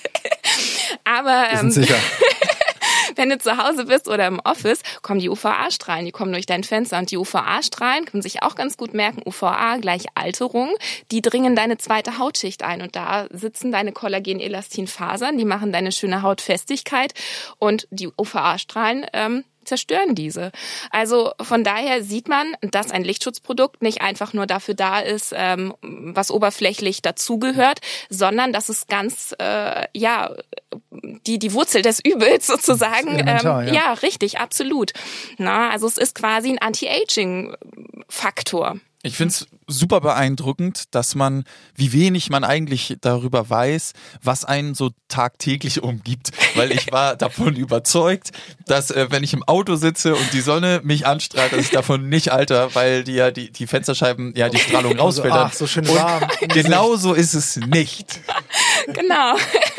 Aber ähm, *laughs* wenn du zu Hause bist oder im Office, kommen die UVA-Strahlen, die kommen durch dein Fenster. Und die UVA-Strahlen können sich auch ganz gut merken, UVA gleich Alterung, die dringen deine zweite Hautschicht ein. Und da sitzen deine Kollagen-Elastin-Fasern, die machen deine schöne Hautfestigkeit. Und die UVA-Strahlen ähm, zerstören diese. Also von daher sieht man, dass ein Lichtschutzprodukt nicht einfach nur dafür da ist, ähm, was oberflächlich dazugehört, sondern dass es ganz, äh, ja, die, die Wurzel des Übels *laughs* sozusagen. Ähm, ja. ja, richtig, absolut. Na, also es ist quasi ein Anti-Aging-Faktor. Ich finde es super beeindruckend, dass man, wie wenig man eigentlich darüber weiß, was einen so tagtäglich *laughs* umgibt. Weil ich war davon *laughs* überzeugt, dass äh, wenn ich im Auto sitze und die Sonne mich anstrahlt, dass ich davon nicht alter, weil die ja die, die Fensterscheiben, ja die Strahlung rausfiltern. ach, so schön warm. *laughs* Genauso ist es nicht. Genau.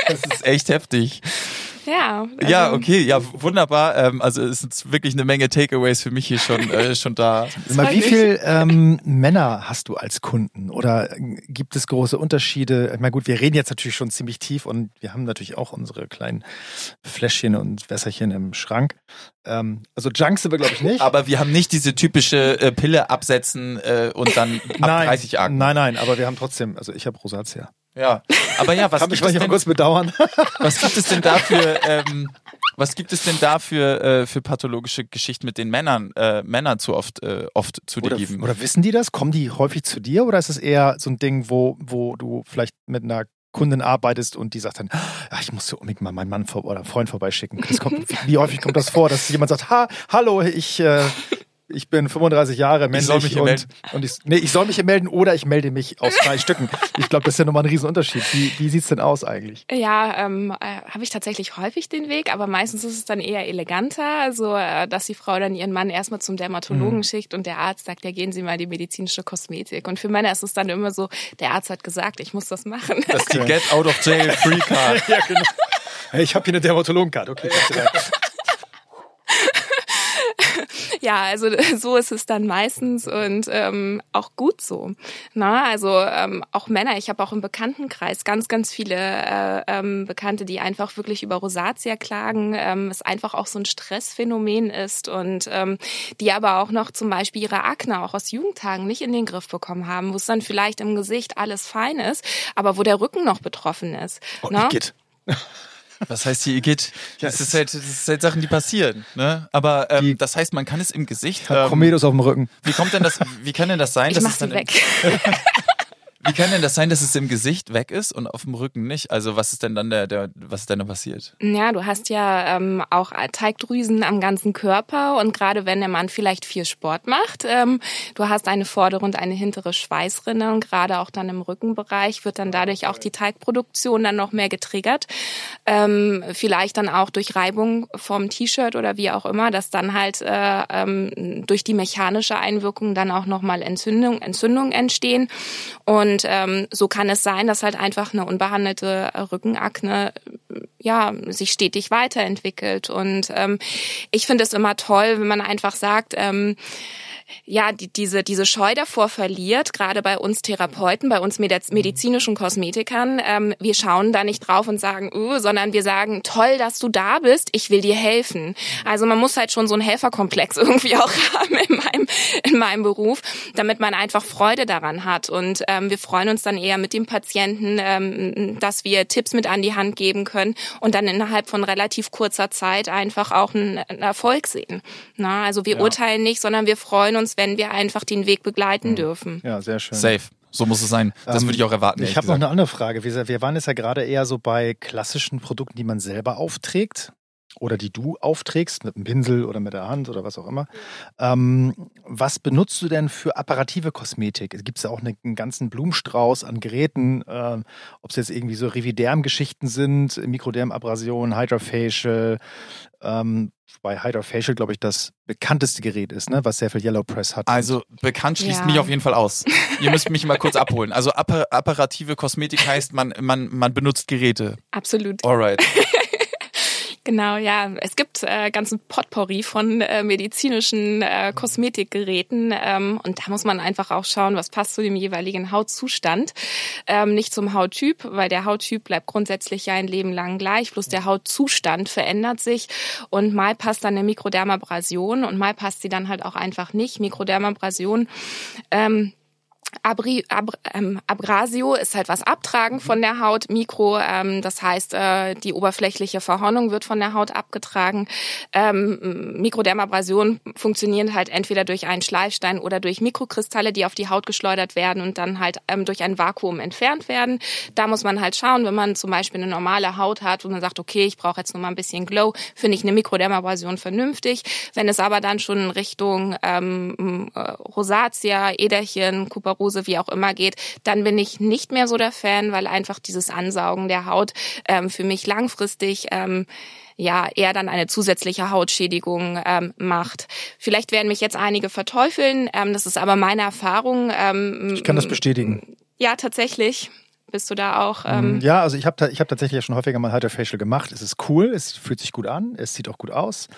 Das ist echt heftig. Ja. Also ja, okay, ja, wunderbar. Ähm, also es ist wirklich eine Menge Takeaways für mich hier schon, äh, *laughs* schon da. Mal, wie viel ähm, Männer hast du als Kunden? Oder gibt es große Unterschiede? Ich meine, gut, wir reden jetzt natürlich schon ziemlich tief und wir haben natürlich auch unsere kleinen Fläschchen und Wässerchen im Schrank. Ähm, also Junks sind wir, glaube ich, nicht. Aber wir haben nicht diese typische äh, Pille absetzen äh, und dann ab nein, 30 Akten. Nein, nein, aber wir haben trotzdem, also ich habe Rosatia. Ja, aber ja, was Kann gibt mich es denn, kurz bedauern. *laughs* Was gibt es denn da für, ähm, was gibt es denn da für, äh, für pathologische Geschichten mit den Männern, äh, Männern zu oft, äh, oft zu dir oder, geben? Oder wissen die das? Kommen die häufig zu dir oder ist es eher so ein Ding, wo, wo du vielleicht mit einer Kundin arbeitest und die sagt dann, ach, ich muss so unbedingt mal meinen Mann vor oder Freund vorbeischicken. Das kommt, wie, wie häufig kommt das vor, dass jemand sagt, ha, hallo, ich äh, ich bin 35 Jahre männlich Ich soll mich und, melden. und ich, nee, ich soll mich hier melden oder ich melde mich aus drei *laughs* Stücken. Ich glaube, das ist ja nochmal ein Riesenunterschied. Wie, wie sieht's denn aus eigentlich? Ja, ähm, äh, habe ich tatsächlich häufig den Weg, aber meistens ist es dann eher eleganter, also äh, dass die Frau dann ihren Mann erstmal zum Dermatologen schickt und der Arzt sagt, ja gehen Sie mal die medizinische Kosmetik. Und für Männer ist es dann immer so, der Arzt hat gesagt, ich muss das machen. Das ist die *laughs* Get Out of Jail Free Card. *laughs* Ja, genau. Hey, ich habe hier eine Dermatologenkarte. Okay. Ja, also *laughs* so ist es dann meistens und ähm, auch gut so. Na, also ähm, auch Männer, ich habe auch im Bekanntenkreis ganz, ganz viele äh, ähm, Bekannte, die einfach wirklich über Rosatia klagen, ähm, es einfach auch so ein Stressphänomen ist und ähm, die aber auch noch zum Beispiel ihre Akne auch aus Jugendtagen nicht in den Griff bekommen haben, wo es dann vielleicht im Gesicht alles fein ist, aber wo der Rücken noch betroffen ist. Oh, Na? Was heißt hier Igitt? Ja, Das es ist halt, das ist halt Sachen, die passieren. Ne? Aber ähm, das heißt, man kann es im Gesicht. Hat Ähm, Komedos auf dem Rücken. wie kommt denn das? Wie kann denn das sein? Ich dass mach es dann weg. *laughs* Wie kann denn das sein, dass es im Gesicht weg ist und auf dem Rücken nicht? Also was ist denn dann der, der was ist denn da passiert? Ja, du hast ja ähm, auch Teigdrüsen am ganzen Körper und gerade wenn der Mann vielleicht viel Sport macht, ähm, du hast eine vordere und eine hintere Schweißrinne und gerade auch dann im Rückenbereich wird dann dadurch auch die Teigproduktion dann noch mehr getriggert. Ähm, vielleicht dann auch durch Reibung vom T-Shirt oder wie auch immer, dass dann halt äh, ähm, durch die mechanische Einwirkung dann auch nochmal Entzündung, Entzündungen entstehen. Und ähm, so kann es sein, dass halt einfach eine unbehandelte Rückenakne ja sich stetig weiterentwickelt. Und ähm, ich finde es immer toll, wenn man einfach sagt, ähm, ja, die, diese, diese Scheu davor verliert, gerade bei uns Therapeuten, bei uns Mediz medizinischen Kosmetikern. Ähm, wir schauen da nicht drauf und sagen, uh, sondern wir sagen, toll, dass du da bist, ich will dir helfen. Also man muss halt schon so einen Helferkomplex *laughs* irgendwie auch haben in meinem, in meinem Beruf, damit man einfach Freude daran hat. Und ähm, wir freuen uns dann eher mit dem Patienten, ähm, dass wir Tipps mit an die Hand geben können und dann innerhalb von relativ kurzer Zeit einfach auch einen, einen Erfolg sehen. Na, also wir Ja. urteilen nicht, sondern wir freuen uns, wenn wir einfach den Weg begleiten dürfen. Ja, sehr schön. Safe. So muss es sein. Das Ähm, würde ich auch erwarten. Ich habe noch eine andere Frage. Wir, wir waren jetzt ja gerade eher so bei klassischen Produkten, die man selber aufträgt oder die du aufträgst mit dem Pinsel oder mit der Hand oder was auch immer. Ähm, was benutzt du denn für apparative Kosmetik? Es gibt ja auch eine, einen ganzen Blumenstrauß an Geräten, ähm, ob es jetzt irgendwie so Reviderm-Geschichten sind, Mikrodermabrasion, Hydrofacial. Ähm, wobei Hydrofacial, glaube ich, das bekannteste Gerät ist, ne, was sehr viel Yellow Press hat. Also bekannt schließt Ja. mich auf jeden Fall aus. Ihr müsst mich mal kurz abholen. Also appa apparative Kosmetik heißt, man, man, man benutzt Geräte. Absolut. Alright. Genau, ja. Es gibt äh, ganzen Potpourri von äh, medizinischen äh, Kosmetikgeräten ähm, und da muss man einfach auch schauen, was passt zu dem jeweiligen Hautzustand. Ähm, nicht zum Hauttyp, weil der Hauttyp bleibt grundsätzlich ja ein Leben lang gleich, bloß der Hautzustand verändert sich und mal passt dann eine Mikrodermabrasion und mal passt sie dann halt auch einfach nicht. Mikrodermabrasion ähm, Abri, Ab, ähm, Abrasio ist halt was abtragen von der Haut. Mikro, ähm, das heißt, äh, die oberflächliche Verhornung wird von der Haut abgetragen. Ähm, Mikrodermabrasion funktionieren halt entweder durch einen Schleifstein oder durch Mikrokristalle, die auf die Haut geschleudert werden und dann halt ähm, durch ein Vakuum entfernt werden. Da muss man halt schauen, wenn man zum Beispiel eine normale Haut hat und man sagt, okay, ich brauche jetzt nur mal ein bisschen Glow, finde ich eine Mikrodermabrasion vernünftig. Wenn es aber dann schon in Richtung ähm, äh, Rosatia, Äderchen, Kuperose, wie auch immer geht, dann bin ich nicht mehr so der Fan, weil einfach dieses Ansaugen der Haut ähm, für mich langfristig ähm, ja eher dann eine zusätzliche Hautschädigung ähm, macht. Vielleicht werden mich jetzt einige verteufeln, ähm, das ist aber meine Erfahrung. Ähm, ich kann das bestätigen. Ja, tatsächlich. Bist du da auch? Ähm, Ja, also ich habe ich hab tatsächlich ja schon häufiger mal Hydrofacial gemacht. Es ist cool, es fühlt sich gut an, es sieht auch gut aus.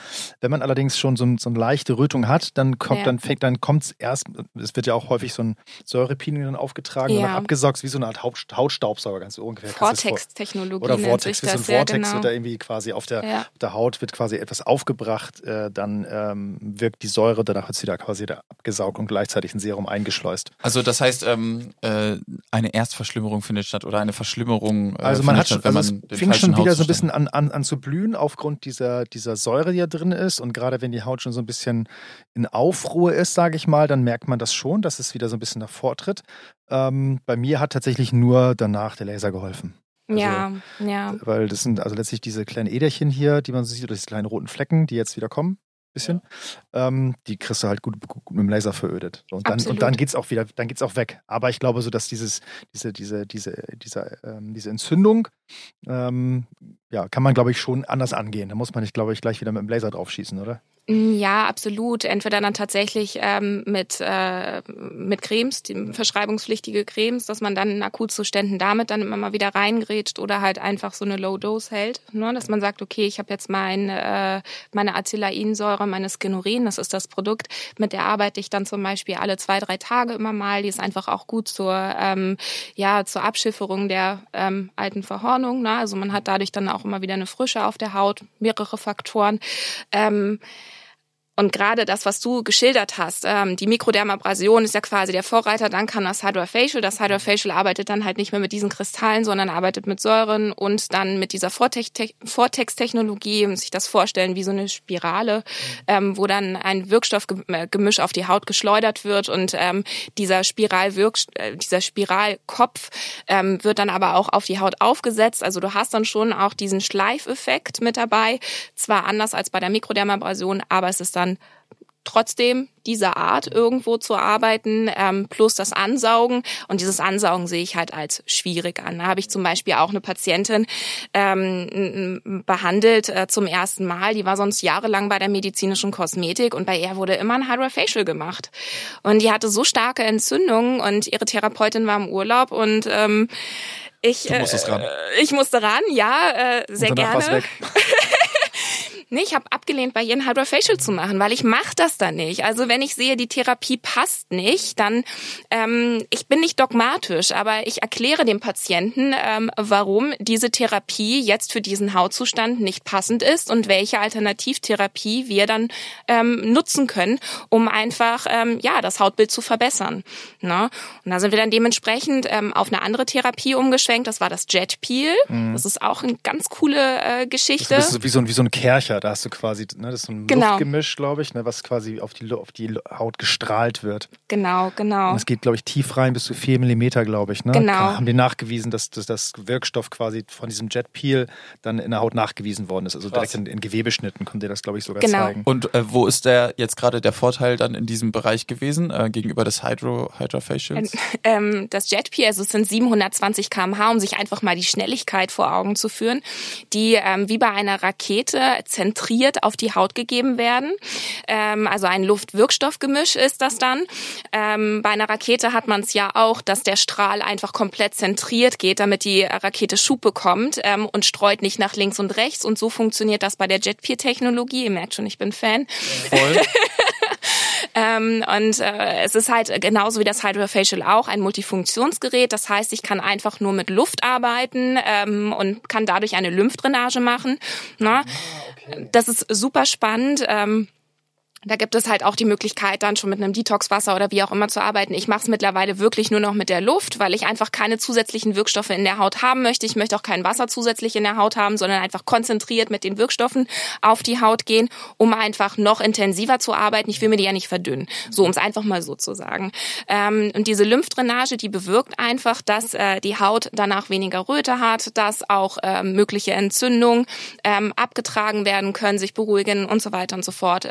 Wenn man allerdings schon so, so eine leichte Rötung hat, dann kommt Ja. dann fängt dann kommt's erst, es wird ja auch häufig so ein Säurepeeling dann aufgetragen und Ja. dann abgesaugt, wie so eine Art Haut, Hautstaubsauger, ganz so ungefähr. Vortex-Technologie Oder Vortex, sich wie so ein Vortex genau. wird da irgendwie quasi auf der, Ja. auf der Haut wird quasi etwas aufgebracht, äh, dann ähm, wirkt die Säure, danach wird sie da quasi da abgesaugt und gleichzeitig ein Serum eingeschleust. Also das heißt, ähm, äh, eine Erstverschlimmerung findet statt oder eine Verschlimmerung. Äh, Also man hat schon, statt, wenn also man es fing schon wieder so ein bisschen an, an, an zu blühen aufgrund dieser, dieser Säure, die da drin ist. Und gerade wenn die Haut schon so ein bisschen in Aufruhr ist, sage ich mal, dann merkt man das schon, dass es wieder so ein bisschen nach vortritt. Ähm, bei mir hat tatsächlich nur danach der Laser geholfen. Also, ja, ja. Weil das sind also letztlich diese kleinen Äderchen hier, die man so sieht, oder diese kleinen roten Flecken, die jetzt wieder kommen. Bisschen. Ja. Ähm, die kriegst du halt gut, gut, mit dem Laser verödet. Und dann, und dann geht's auch wieder, dann geht's auch weg. Aber ich glaube so, dass dieses, diese, diese, diese, diese, ähm, diese Entzündung, ähm, ja, kann man, glaube ich, schon anders angehen. Da muss man nicht, glaube ich, gleich wieder mit dem Laser drauf schießen, oder? Ja, absolut. Entweder dann tatsächlich ähm, mit, äh, mit Cremes, die verschreibungspflichtige Cremes, dass man dann in Akutzuständen damit dann immer mal wieder reingrätscht oder halt einfach so eine Low-Dose hält. Ne? Dass man sagt, okay, ich habe jetzt mein, äh, meine Acelainsäure, meine Skinurin, das ist das Produkt, mit der arbeite ich dann zum Beispiel alle zwei, drei Tage immer mal. Die ist einfach auch gut zur, ähm, ja, zur Abschifferung der ähm, alten Verhornung. Ne? Also man hat dadurch dann auch immer wieder eine Frische auf der Haut, mehrere Faktoren. Ähm, und gerade das, was du geschildert hast, ähm, die Mikrodermabrasion ist ja quasi der Vorreiter, dann kann das Hydrofacial. Das Hydrofacial arbeitet dann halt nicht mehr mit diesen Kristallen, sondern arbeitet mit Säuren und dann mit dieser Vortex-Technologie, um sich das vorstellen wie so eine Spirale, ähm, wo dann ein Wirkstoffgemisch auf die Haut geschleudert wird und ähm, dieser Spiralwirk äh, dieser Spiralkopf ähm, wird dann aber auch auf die Haut aufgesetzt. Also du hast dann schon auch diesen Schleifeffekt mit dabei. Zwar anders als bei der Mikrodermabrasion, aber es ist dann trotzdem dieser Art irgendwo zu arbeiten, ähm, plus das Ansaugen. Und dieses Ansaugen sehe ich halt als schwierig an. Da habe ich zum Beispiel auch eine Patientin ähm, behandelt äh, zum ersten Mal. Die war sonst jahrelang bei der medizinischen Kosmetik und bei ihr wurde immer ein Hydrofacial gemacht. Und die hatte so starke Entzündungen und ihre Therapeutin war im Urlaub und ähm, ich, äh, ran. ich musste ran, ja, äh, sehr gerne. *laughs* Nee, ich habe abgelehnt, bei ihr ein Hydrofacial zu machen, weil ich mache das dann nicht. Also wenn ich sehe, die Therapie passt nicht, dann ähm, ich bin nicht dogmatisch, aber ich erkläre dem Patienten, ähm, warum diese Therapie jetzt für diesen Hautzustand nicht passend ist und welche Alternativtherapie wir dann ähm, nutzen können, um einfach ähm, ja das Hautbild zu verbessern. Ne? Und da sind wir dann dementsprechend ähm, auf eine andere Therapie umgeschwenkt. Das war das Jet Peel. Mhm. Das ist auch eine ganz coole äh, Geschichte. Das ist wie so, wie so ein Kercher da hast du quasi, ne, das ist so ein genau. Luftgemisch, glaube ich, ne, was quasi auf die, auf die Haut gestrahlt wird. Genau, genau. Und es geht, glaube ich, tief rein bis zu vier Millimeter, glaube ich. Ne? Genau. Haben die nachgewiesen, dass, dass das Wirkstoff quasi von diesem Jet Peel dann in der Haut nachgewiesen worden ist. Also direkt in, in Gewebeschnitten konnte das, glaube ich, sogar genau. zeigen. Und äh, wo ist der jetzt gerade der Vorteil dann in diesem Bereich gewesen äh, gegenüber des Hydro Hydrofacials? Ähm, das Jet Peel, also es sind 720 km/h, um sich einfach mal die Schnelligkeit vor Augen zu führen, die ähm, wie bei einer Rakete zentriert auf die Haut gegeben werden. Ähm, also ein Luft-Wirkstoffgemisch ist das dann. Ähm, bei einer Rakete hat man es ja auch, dass der Strahl einfach komplett zentriert geht, damit die Rakete Schub bekommt ähm, und streut nicht nach links und rechts. Und so funktioniert das bei der Jetpier-Technologie. Ihr merkt schon, ich bin Fan. Voll. *laughs* Ähm, und äh, es ist halt genauso wie das Hydrofacial auch ein Multifunktionsgerät. Das heißt, ich kann einfach nur mit Luft arbeiten ähm, und kann dadurch eine Lymphdrainage machen. Ne? Ah, okay. Das ist super spannend. Ähm, da gibt es halt auch die Möglichkeit, dann schon mit einem Detoxwasser oder wie auch immer zu arbeiten. Ich mache es mittlerweile wirklich nur noch mit der Luft, weil ich einfach keine zusätzlichen Wirkstoffe in der Haut haben möchte. Ich möchte auch kein Wasser zusätzlich in der Haut haben, sondern einfach konzentriert mit den Wirkstoffen auf die Haut gehen, um einfach noch intensiver zu arbeiten. Ich will mir die ja nicht verdünnen. So, um es einfach mal so zu sagen. Ähm, und diese Lymphdrainage, die bewirkt einfach, dass äh, die Haut danach weniger Röte hat, dass auch äh, mögliche Entzündungen ähm, abgetragen werden können, sich beruhigen und so weiter und so fort.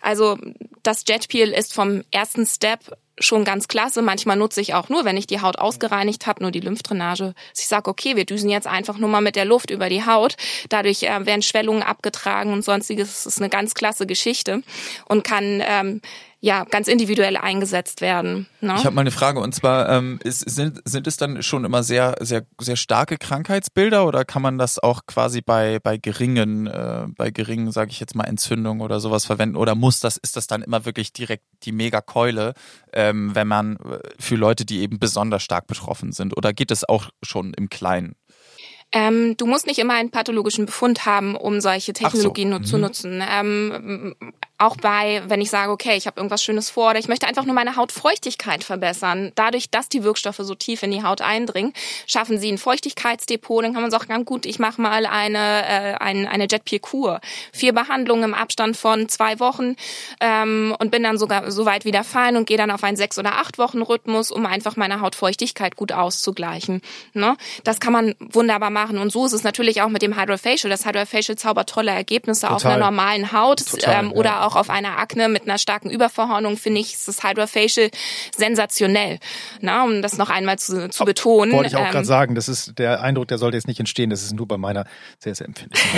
Also das Jetpeel ist vom ersten Step schon ganz klasse. Manchmal nutze ich auch nur, wenn ich die Haut ausgereinigt habe, nur die Lymphdrainage. Ich sage, okay, wir düsen jetzt einfach nur mal mit der Luft über die Haut. Dadurch äh, werden Schwellungen abgetragen und sonstiges. Das ist eine ganz klasse Geschichte und kann ähm, ja ganz individuell eingesetzt werden. Ne? Ich habe mal eine Frage und zwar ähm, ist, sind sind es dann schon immer sehr sehr sehr starke Krankheitsbilder oder kann man das auch quasi bei bei geringen äh, bei geringen sage ich jetzt mal Entzündungen oder sowas verwenden oder muss das ist das dann immer wirklich direkt die Megakeule, ähm, wenn man äh, für Leute die eben besonders stark betroffen sind oder geht es auch schon im Kleinen? Ähm, du musst nicht immer einen pathologischen Befund haben, um solche Technologien so. mhm. zu nutzen. Ähm, auch bei, wenn ich sage, okay, ich habe irgendwas Schönes vor oder ich möchte einfach nur meine Hautfeuchtigkeit verbessern. Dadurch, dass die Wirkstoffe so tief in die Haut eindringen, schaffen sie ein Feuchtigkeitsdepot. Dann kann man sagen, ganz gut, ich mache mal eine, äh, eine, eine Jetpier-Kur. Vier Behandlungen im Abstand von zwei Wochen ähm, und bin dann sogar so weit wieder fein und gehe dann auf einen sechs- oder acht Wochen Rhythmus, um einfach meine Hautfeuchtigkeit gut auszugleichen. Ne? Das kann man wunderbar machen. Und so ist es natürlich auch mit dem Hydrofacial. Das Hydrofacial zaubert tolle Ergebnisse Total. auf einer normalen Haut Total, ähm, oder ja. Auch auf einer Akne mit einer starken Überverhornung. Finde ich, ist das Hydrofacial sensationell. Na, um das noch einmal zu, zu betonen. Wollte ich auch ähm, gerade sagen, das ist der Eindruck, der sollte jetzt nicht entstehen. Das ist nur bei meiner sehr, sehr empfindlichen.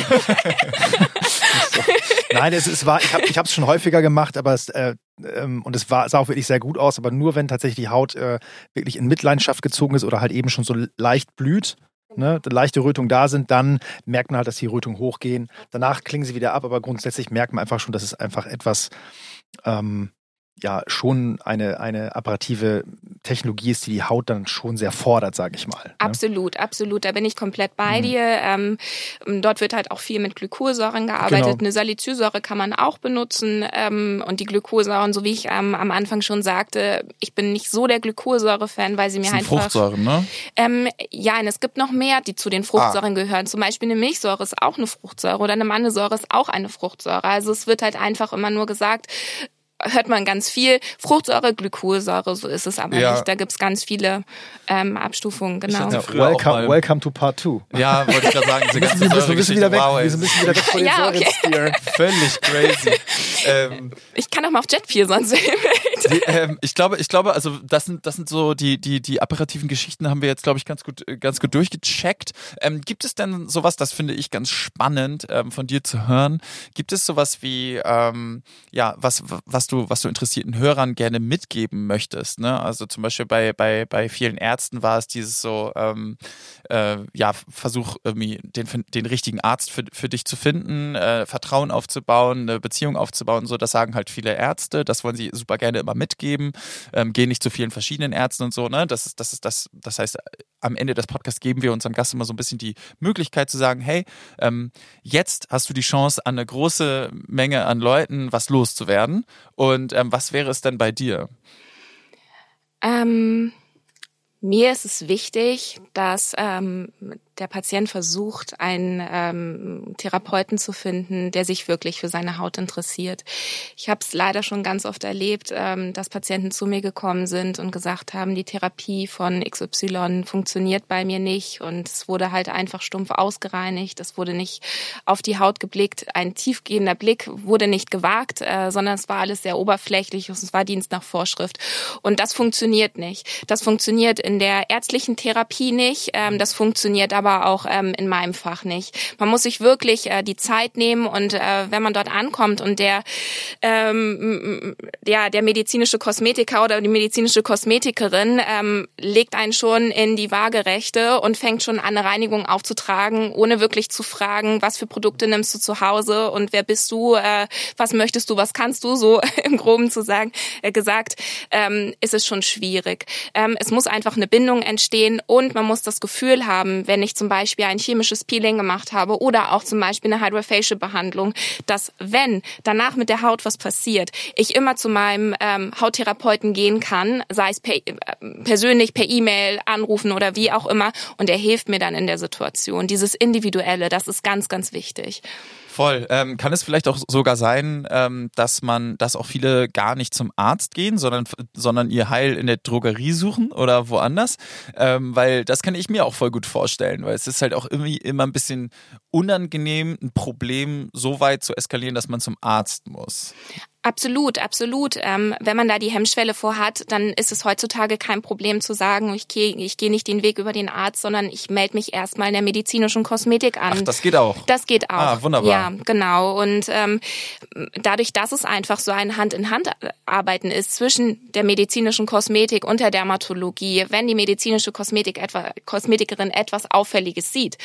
so. *laughs* Nein, es, es war, ich habe es schon häufiger gemacht, aber es, äh, ähm, und es war, sah auch wirklich sehr gut aus, aber nur wenn tatsächlich die Haut äh, wirklich in Mitleidenschaft gezogen ist oder halt eben schon so leicht blüht, ne, leichte Rötungen da sind, dann merkt man halt, dass die Rötungen hochgehen. Danach klingen sie wieder ab, aber grundsätzlich merkt man einfach schon, dass es einfach etwas ähm, ja schon eine, eine apparative Technologie ist, die die Haut dann schon sehr fordert, sage ich mal. Ne? Absolut, absolut. Da bin ich komplett bei mhm. dir. Ähm, dort wird halt auch viel mit Glykosäuren gearbeitet. Genau. Eine Salicylsäure kann man auch benutzen. Ähm, und die Glykosäuren, so wie ich ähm, am Anfang schon sagte, ich bin nicht so der Glykosäure-Fan, weil sie mir das sind einfach... Fruchtsäuren, ne? Ähm, ja, und es gibt noch mehr, die zu den Fruchtsäuren ah. gehören. Zum Beispiel eine Milchsäure ist auch eine Fruchtsäure oder eine Mandelsäure ist auch eine Fruchtsäure. Also es wird halt einfach immer nur gesagt, hört man ganz viel. Fruchtsäure, Glykolsäure, so ist es aber ja. nicht. Da gibt's ganz viele ähm, Abstufungen, genau. Ja, welcome, welcome to Part 2. Ja, wollte ich gerade sagen. Diese ganze wir müssen, müssen wieder weg, wow, wir müssen wieder weg von den *laughs* ja, okay. Völlig crazy. *laughs* ähm, ich kann auch mal auf Jetpier sonst *laughs* die, ähm, ich glaube, ich glaube, also das sind, das sind so die, die, die apparativen Geschichten haben wir jetzt, glaube ich, ganz gut, ganz gut durchgecheckt. Ähm, gibt es denn sowas, das finde ich ganz spannend ähm, von dir zu hören? Gibt es sowas wie, ähm, ja, was, was du, was du interessierten Hörern gerne mitgeben möchtest? Ne? Also zum Beispiel bei, bei, bei vielen Ärzten war es dieses so, ähm, äh, ja, versuch irgendwie den, den richtigen Arzt für, für dich zu finden, äh, Vertrauen aufzubauen, eine Beziehung aufzubauen. So, das sagen halt viele Ärzte. Das wollen sie super gerne immer mitgeben. Ähm, gehen nicht zu vielen verschiedenen Ärzten und so. Ne? Das ist, das ist das. Das heißt, am Ende des Podcasts geben wir unserem Gast immer so ein bisschen die Möglichkeit zu sagen, hey, ähm, jetzt hast du die Chance, an eine große Menge an Leuten was loszuwerden. Und ähm, was wäre es denn bei dir? Ähm, mir ist es wichtig, dass ähm, der Patient versucht, einen ähm, Therapeuten zu finden, der sich wirklich für seine Haut interessiert. Ich habe es leider schon ganz oft erlebt, ähm, dass Patienten zu mir gekommen sind und gesagt haben, die Therapie von XY funktioniert bei mir nicht. Und es wurde halt einfach stumpf ausgereinigt, es wurde nicht auf die Haut geblickt, ein tiefgehender Blick wurde nicht gewagt, äh, sondern es war alles sehr oberflächlich und es war Dienst nach Vorschrift. Und das funktioniert nicht. Das funktioniert in der ärztlichen Therapie nicht, ähm, das funktioniert aber aber auch ähm, in meinem Fach nicht. Man muss sich wirklich äh, die Zeit nehmen und äh, wenn man dort ankommt und der ähm, ja der medizinische Kosmetiker oder die medizinische Kosmetikerin ähm, legt einen schon in die Waagerechte und fängt schon an, eine Reinigung aufzutragen, ohne wirklich zu fragen, was für Produkte nimmst du zu Hause und wer bist du, äh, was möchtest du, was kannst du, so *laughs* im Groben zu sagen, äh, gesagt, ähm, ist es schon schwierig. Ähm, es muss einfach eine Bindung entstehen und man muss das Gefühl haben, wenn ich ich zum Beispiel ein chemisches Peeling gemacht habe oder auch zum Beispiel eine Hydrofacial-Behandlung, dass wenn danach mit der Haut was passiert, ich immer zu meinem ähm, Hauttherapeuten gehen kann, sei es per, äh, persönlich, per E-Mail, anrufen oder wie auch immer, und er hilft mir dann in der Situation. Dieses Individuelle, das ist ganz, ganz wichtig. Voll. Ähm, kann es vielleicht auch sogar sein, ähm, dass man, dass auch viele gar nicht zum Arzt gehen, sondern, sondern ihr Heil in der Drogerie suchen oder woanders? Ähm, weil das kann ich mir auch voll gut vorstellen, weil es ist halt auch irgendwie immer ein bisschen unangenehm, ein Problem so weit zu eskalieren, dass man zum Arzt muss. Absolut, absolut. Ähm, wenn man da die Hemmschwelle vorhat, dann ist es heutzutage kein Problem zu sagen, ich gehe ich geh nicht den Weg über den Arzt, sondern ich melde mich erstmal in der medizinischen Kosmetik an. Ach, das geht auch. Das geht auch. Ah, wunderbar. Ja, genau. Und ähm, dadurch, dass es einfach so ein Hand-in-Hand-Arbeiten ist zwischen der medizinischen Kosmetik und der Dermatologie, wenn die medizinische Kosmetik etwa, Kosmetikerin etwas Auffälliges sieht,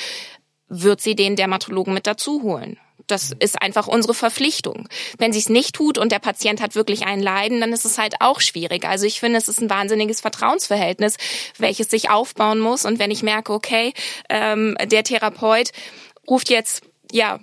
wird sie den Dermatologen mit dazu holen. Das ist einfach unsere Verpflichtung. Wenn sie es nicht tut und der Patient hat wirklich ein Leiden, dann ist es halt auch schwierig. Also ich finde, es ist ein wahnsinniges Vertrauensverhältnis, welches sich aufbauen muss. Und wenn ich merke, okay, ähm, der Therapeut ruft jetzt ja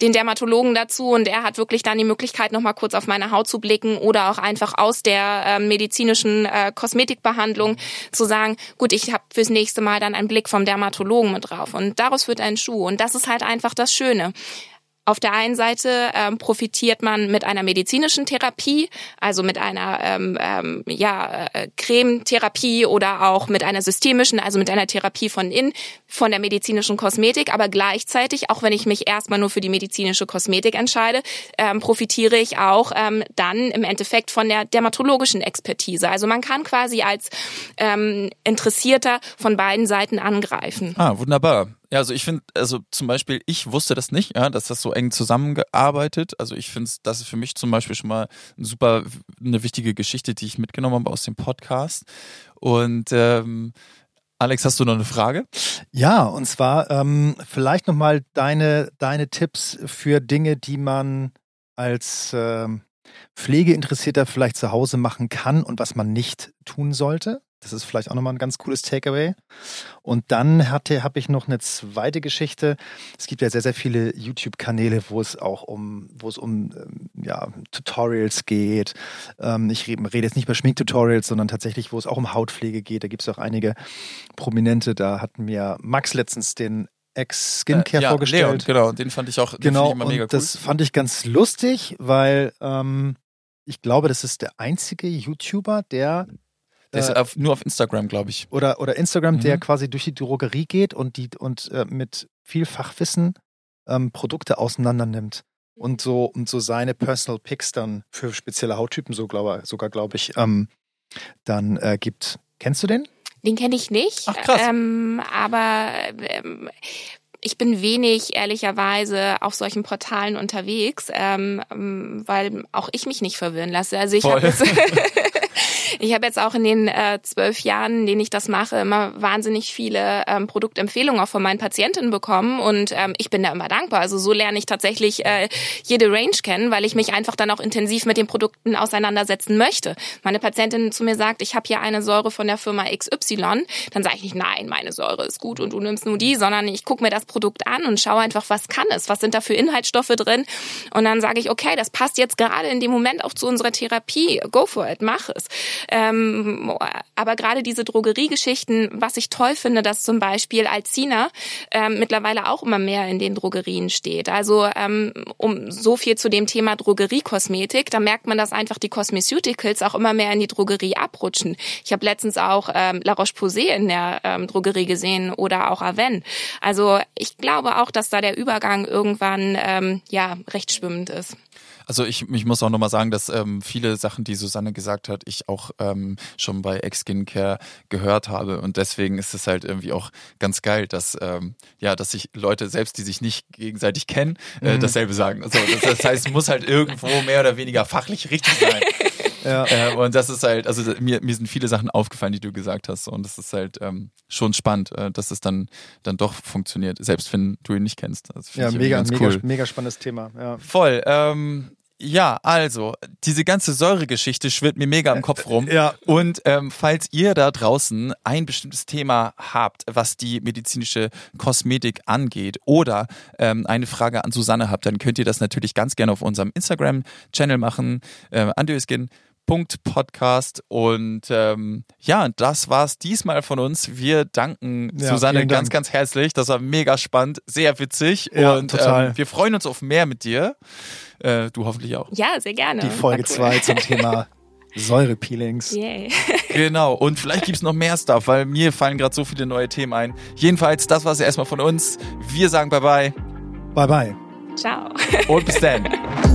den Dermatologen dazu und er hat wirklich dann die Möglichkeit, nochmal kurz auf meine Haut zu blicken oder auch einfach aus der äh, medizinischen äh, Kosmetikbehandlung zu sagen, gut, ich habe fürs nächste Mal dann einen Blick vom Dermatologen mit drauf und daraus wird ein Schuh und das ist halt einfach das Schöne. Auf der einen Seite ähm, profitiert man mit einer medizinischen Therapie, also mit einer ähm, ähm, ja, äh, Cremetherapie oder auch mit einer systemischen, also mit einer Therapie von innen, von der medizinischen Kosmetik. Aber gleichzeitig, auch wenn ich mich erstmal nur für die medizinische Kosmetik entscheide, ähm, profitiere ich auch ähm, dann im Endeffekt von der dermatologischen Expertise. Also man kann quasi als ähm, Interessierter von beiden Seiten angreifen. Ah, wunderbar. Ja, also ich finde, also zum Beispiel, ich wusste das nicht, ja, dass das so eng zusammengearbeitet. Also ich finde, das ist für mich zum Beispiel schon mal eine super, eine wichtige Geschichte, die ich mitgenommen habe aus dem Podcast. Und ähm, Alex, hast du noch eine Frage? Ja, und zwar ähm, vielleicht nochmal deine, deine Tipps für Dinge, die man als ähm, Pflegeinteressierter vielleicht zu Hause machen kann und was man nicht tun sollte. Das ist vielleicht auch nochmal ein ganz cooles Takeaway. Und dann hatte, habe ich noch eine zweite Geschichte. Es gibt ja sehr, sehr viele YouTube-Kanäle, wo es auch um, wo es um ähm, ja, Tutorials geht. Ähm, ich rede, jetzt nicht über Schminktutorials, sondern tatsächlich, wo es auch um Hautpflege geht. Da gibt es auch einige Prominente. Da hat mir Max letztens den Ex-Skincare äh, ja, vorgestellt. Leon, genau, den fand ich auch genau, immer mega cool. Das fand ich ganz lustig, weil ähm, ich glaube, das ist der einzige YouTuber, der der ist äh, auf, nur auf Instagram, glaube ich. Oder, oder Instagram, mhm. der quasi durch die Drogerie geht und, die, und äh, mit viel Fachwissen ähm, Produkte auseinander nimmt und so, und so seine Personal Picks dann für spezielle Hauttypen so glaube, sogar, glaube ich, ähm, dann äh, gibt. Kennst du den? Den kenne ich nicht. Ach, krass. Ähm, aber ähm, ich bin wenig, ehrlicherweise, auf solchen Portalen unterwegs, ähm, weil auch ich mich nicht verwirren lasse. Also ich habe jetzt *laughs* *laughs* Ich habe jetzt auch in den äh, zwölf Jahren, in denen ich das mache, immer wahnsinnig viele ähm, Produktempfehlungen auch von meinen Patientinnen bekommen und ähm, ich bin da immer dankbar. Also so lerne ich tatsächlich äh, jede Range kennen, weil ich mich einfach dann auch intensiv mit den Produkten auseinandersetzen möchte. Meine Patientin zu mir sagt, ich habe hier eine Säure von der Firma XY, dann sage ich nicht, nein, meine Säure ist gut und du nimmst nur die, sondern ich gucke mir das Produkt an und schaue einfach, was kann es, was sind da für Inhaltsstoffe drin und dann sage ich, okay, das passt jetzt gerade in dem Moment auch zu unserer Therapie, go for it, mach es. Ähm, aber gerade diese Drogeriegeschichten, was ich toll finde, dass zum Beispiel Alcina ähm, mittlerweile auch immer mehr in den Drogerien steht. Also ähm, um so viel zu dem Thema Drogeriekosmetik, da merkt man, dass einfach die Cosmeceuticals auch immer mehr in die Drogerie abrutschen. Ich habe letztens auch ähm, La Roche-Posay in der ähm, Drogerie gesehen oder auch Aven. Also ich glaube auch, dass da der Übergang irgendwann ähm, ja recht schwimmend ist. Also ich, ich muss auch nochmal sagen, dass ähm, viele Sachen, die Susanne gesagt hat, ich auch ähm, schon bei Ex-Skincare gehört habe. Und deswegen ist es halt irgendwie auch ganz geil, dass ähm, ja, dass sich Leute selbst, die sich nicht gegenseitig kennen, äh, mhm. dasselbe sagen. Also, das, das heißt, es muss halt irgendwo mehr oder weniger fachlich richtig sein. *laughs* Ja. Äh, und das ist halt, also mir, mir sind viele Sachen aufgefallen, die du gesagt hast. Und das ist halt ähm, schon spannend, äh, dass es dann, dann doch funktioniert, selbst wenn du ihn nicht kennst. ja, mega, mega, cool. mega spannendes Thema. Ja. Voll. Ähm, ja, also, diese ganze Säuregeschichte schwirrt mir mega im Kopf rum. Ja. Und ähm, falls ihr da draußen ein bestimmtes Thema habt, was die medizinische Kosmetik angeht oder ähm, eine Frage an Susanne habt, dann könnt ihr das natürlich ganz gerne auf unserem Instagram-Channel machen, äh, Andöskin. Podcast und ähm, ja, das war's diesmal von uns. Wir danken ja, Susanne ganz, Dank. ganz herzlich. Das war mega spannend, sehr witzig ja, und ähm, wir freuen uns auf mehr mit dir. Äh, du hoffentlich auch. Ja, sehr gerne. Die Folge 2 cool. zum *laughs* Thema Säurepeelings. Yay. *laughs* genau, und vielleicht gibt's noch mehr Stuff, weil mir fallen gerade so viele neue Themen ein. Jedenfalls, das war's erstmal von uns. Wir sagen bye bye. Bye bye. Ciao. Und bis dann. *laughs*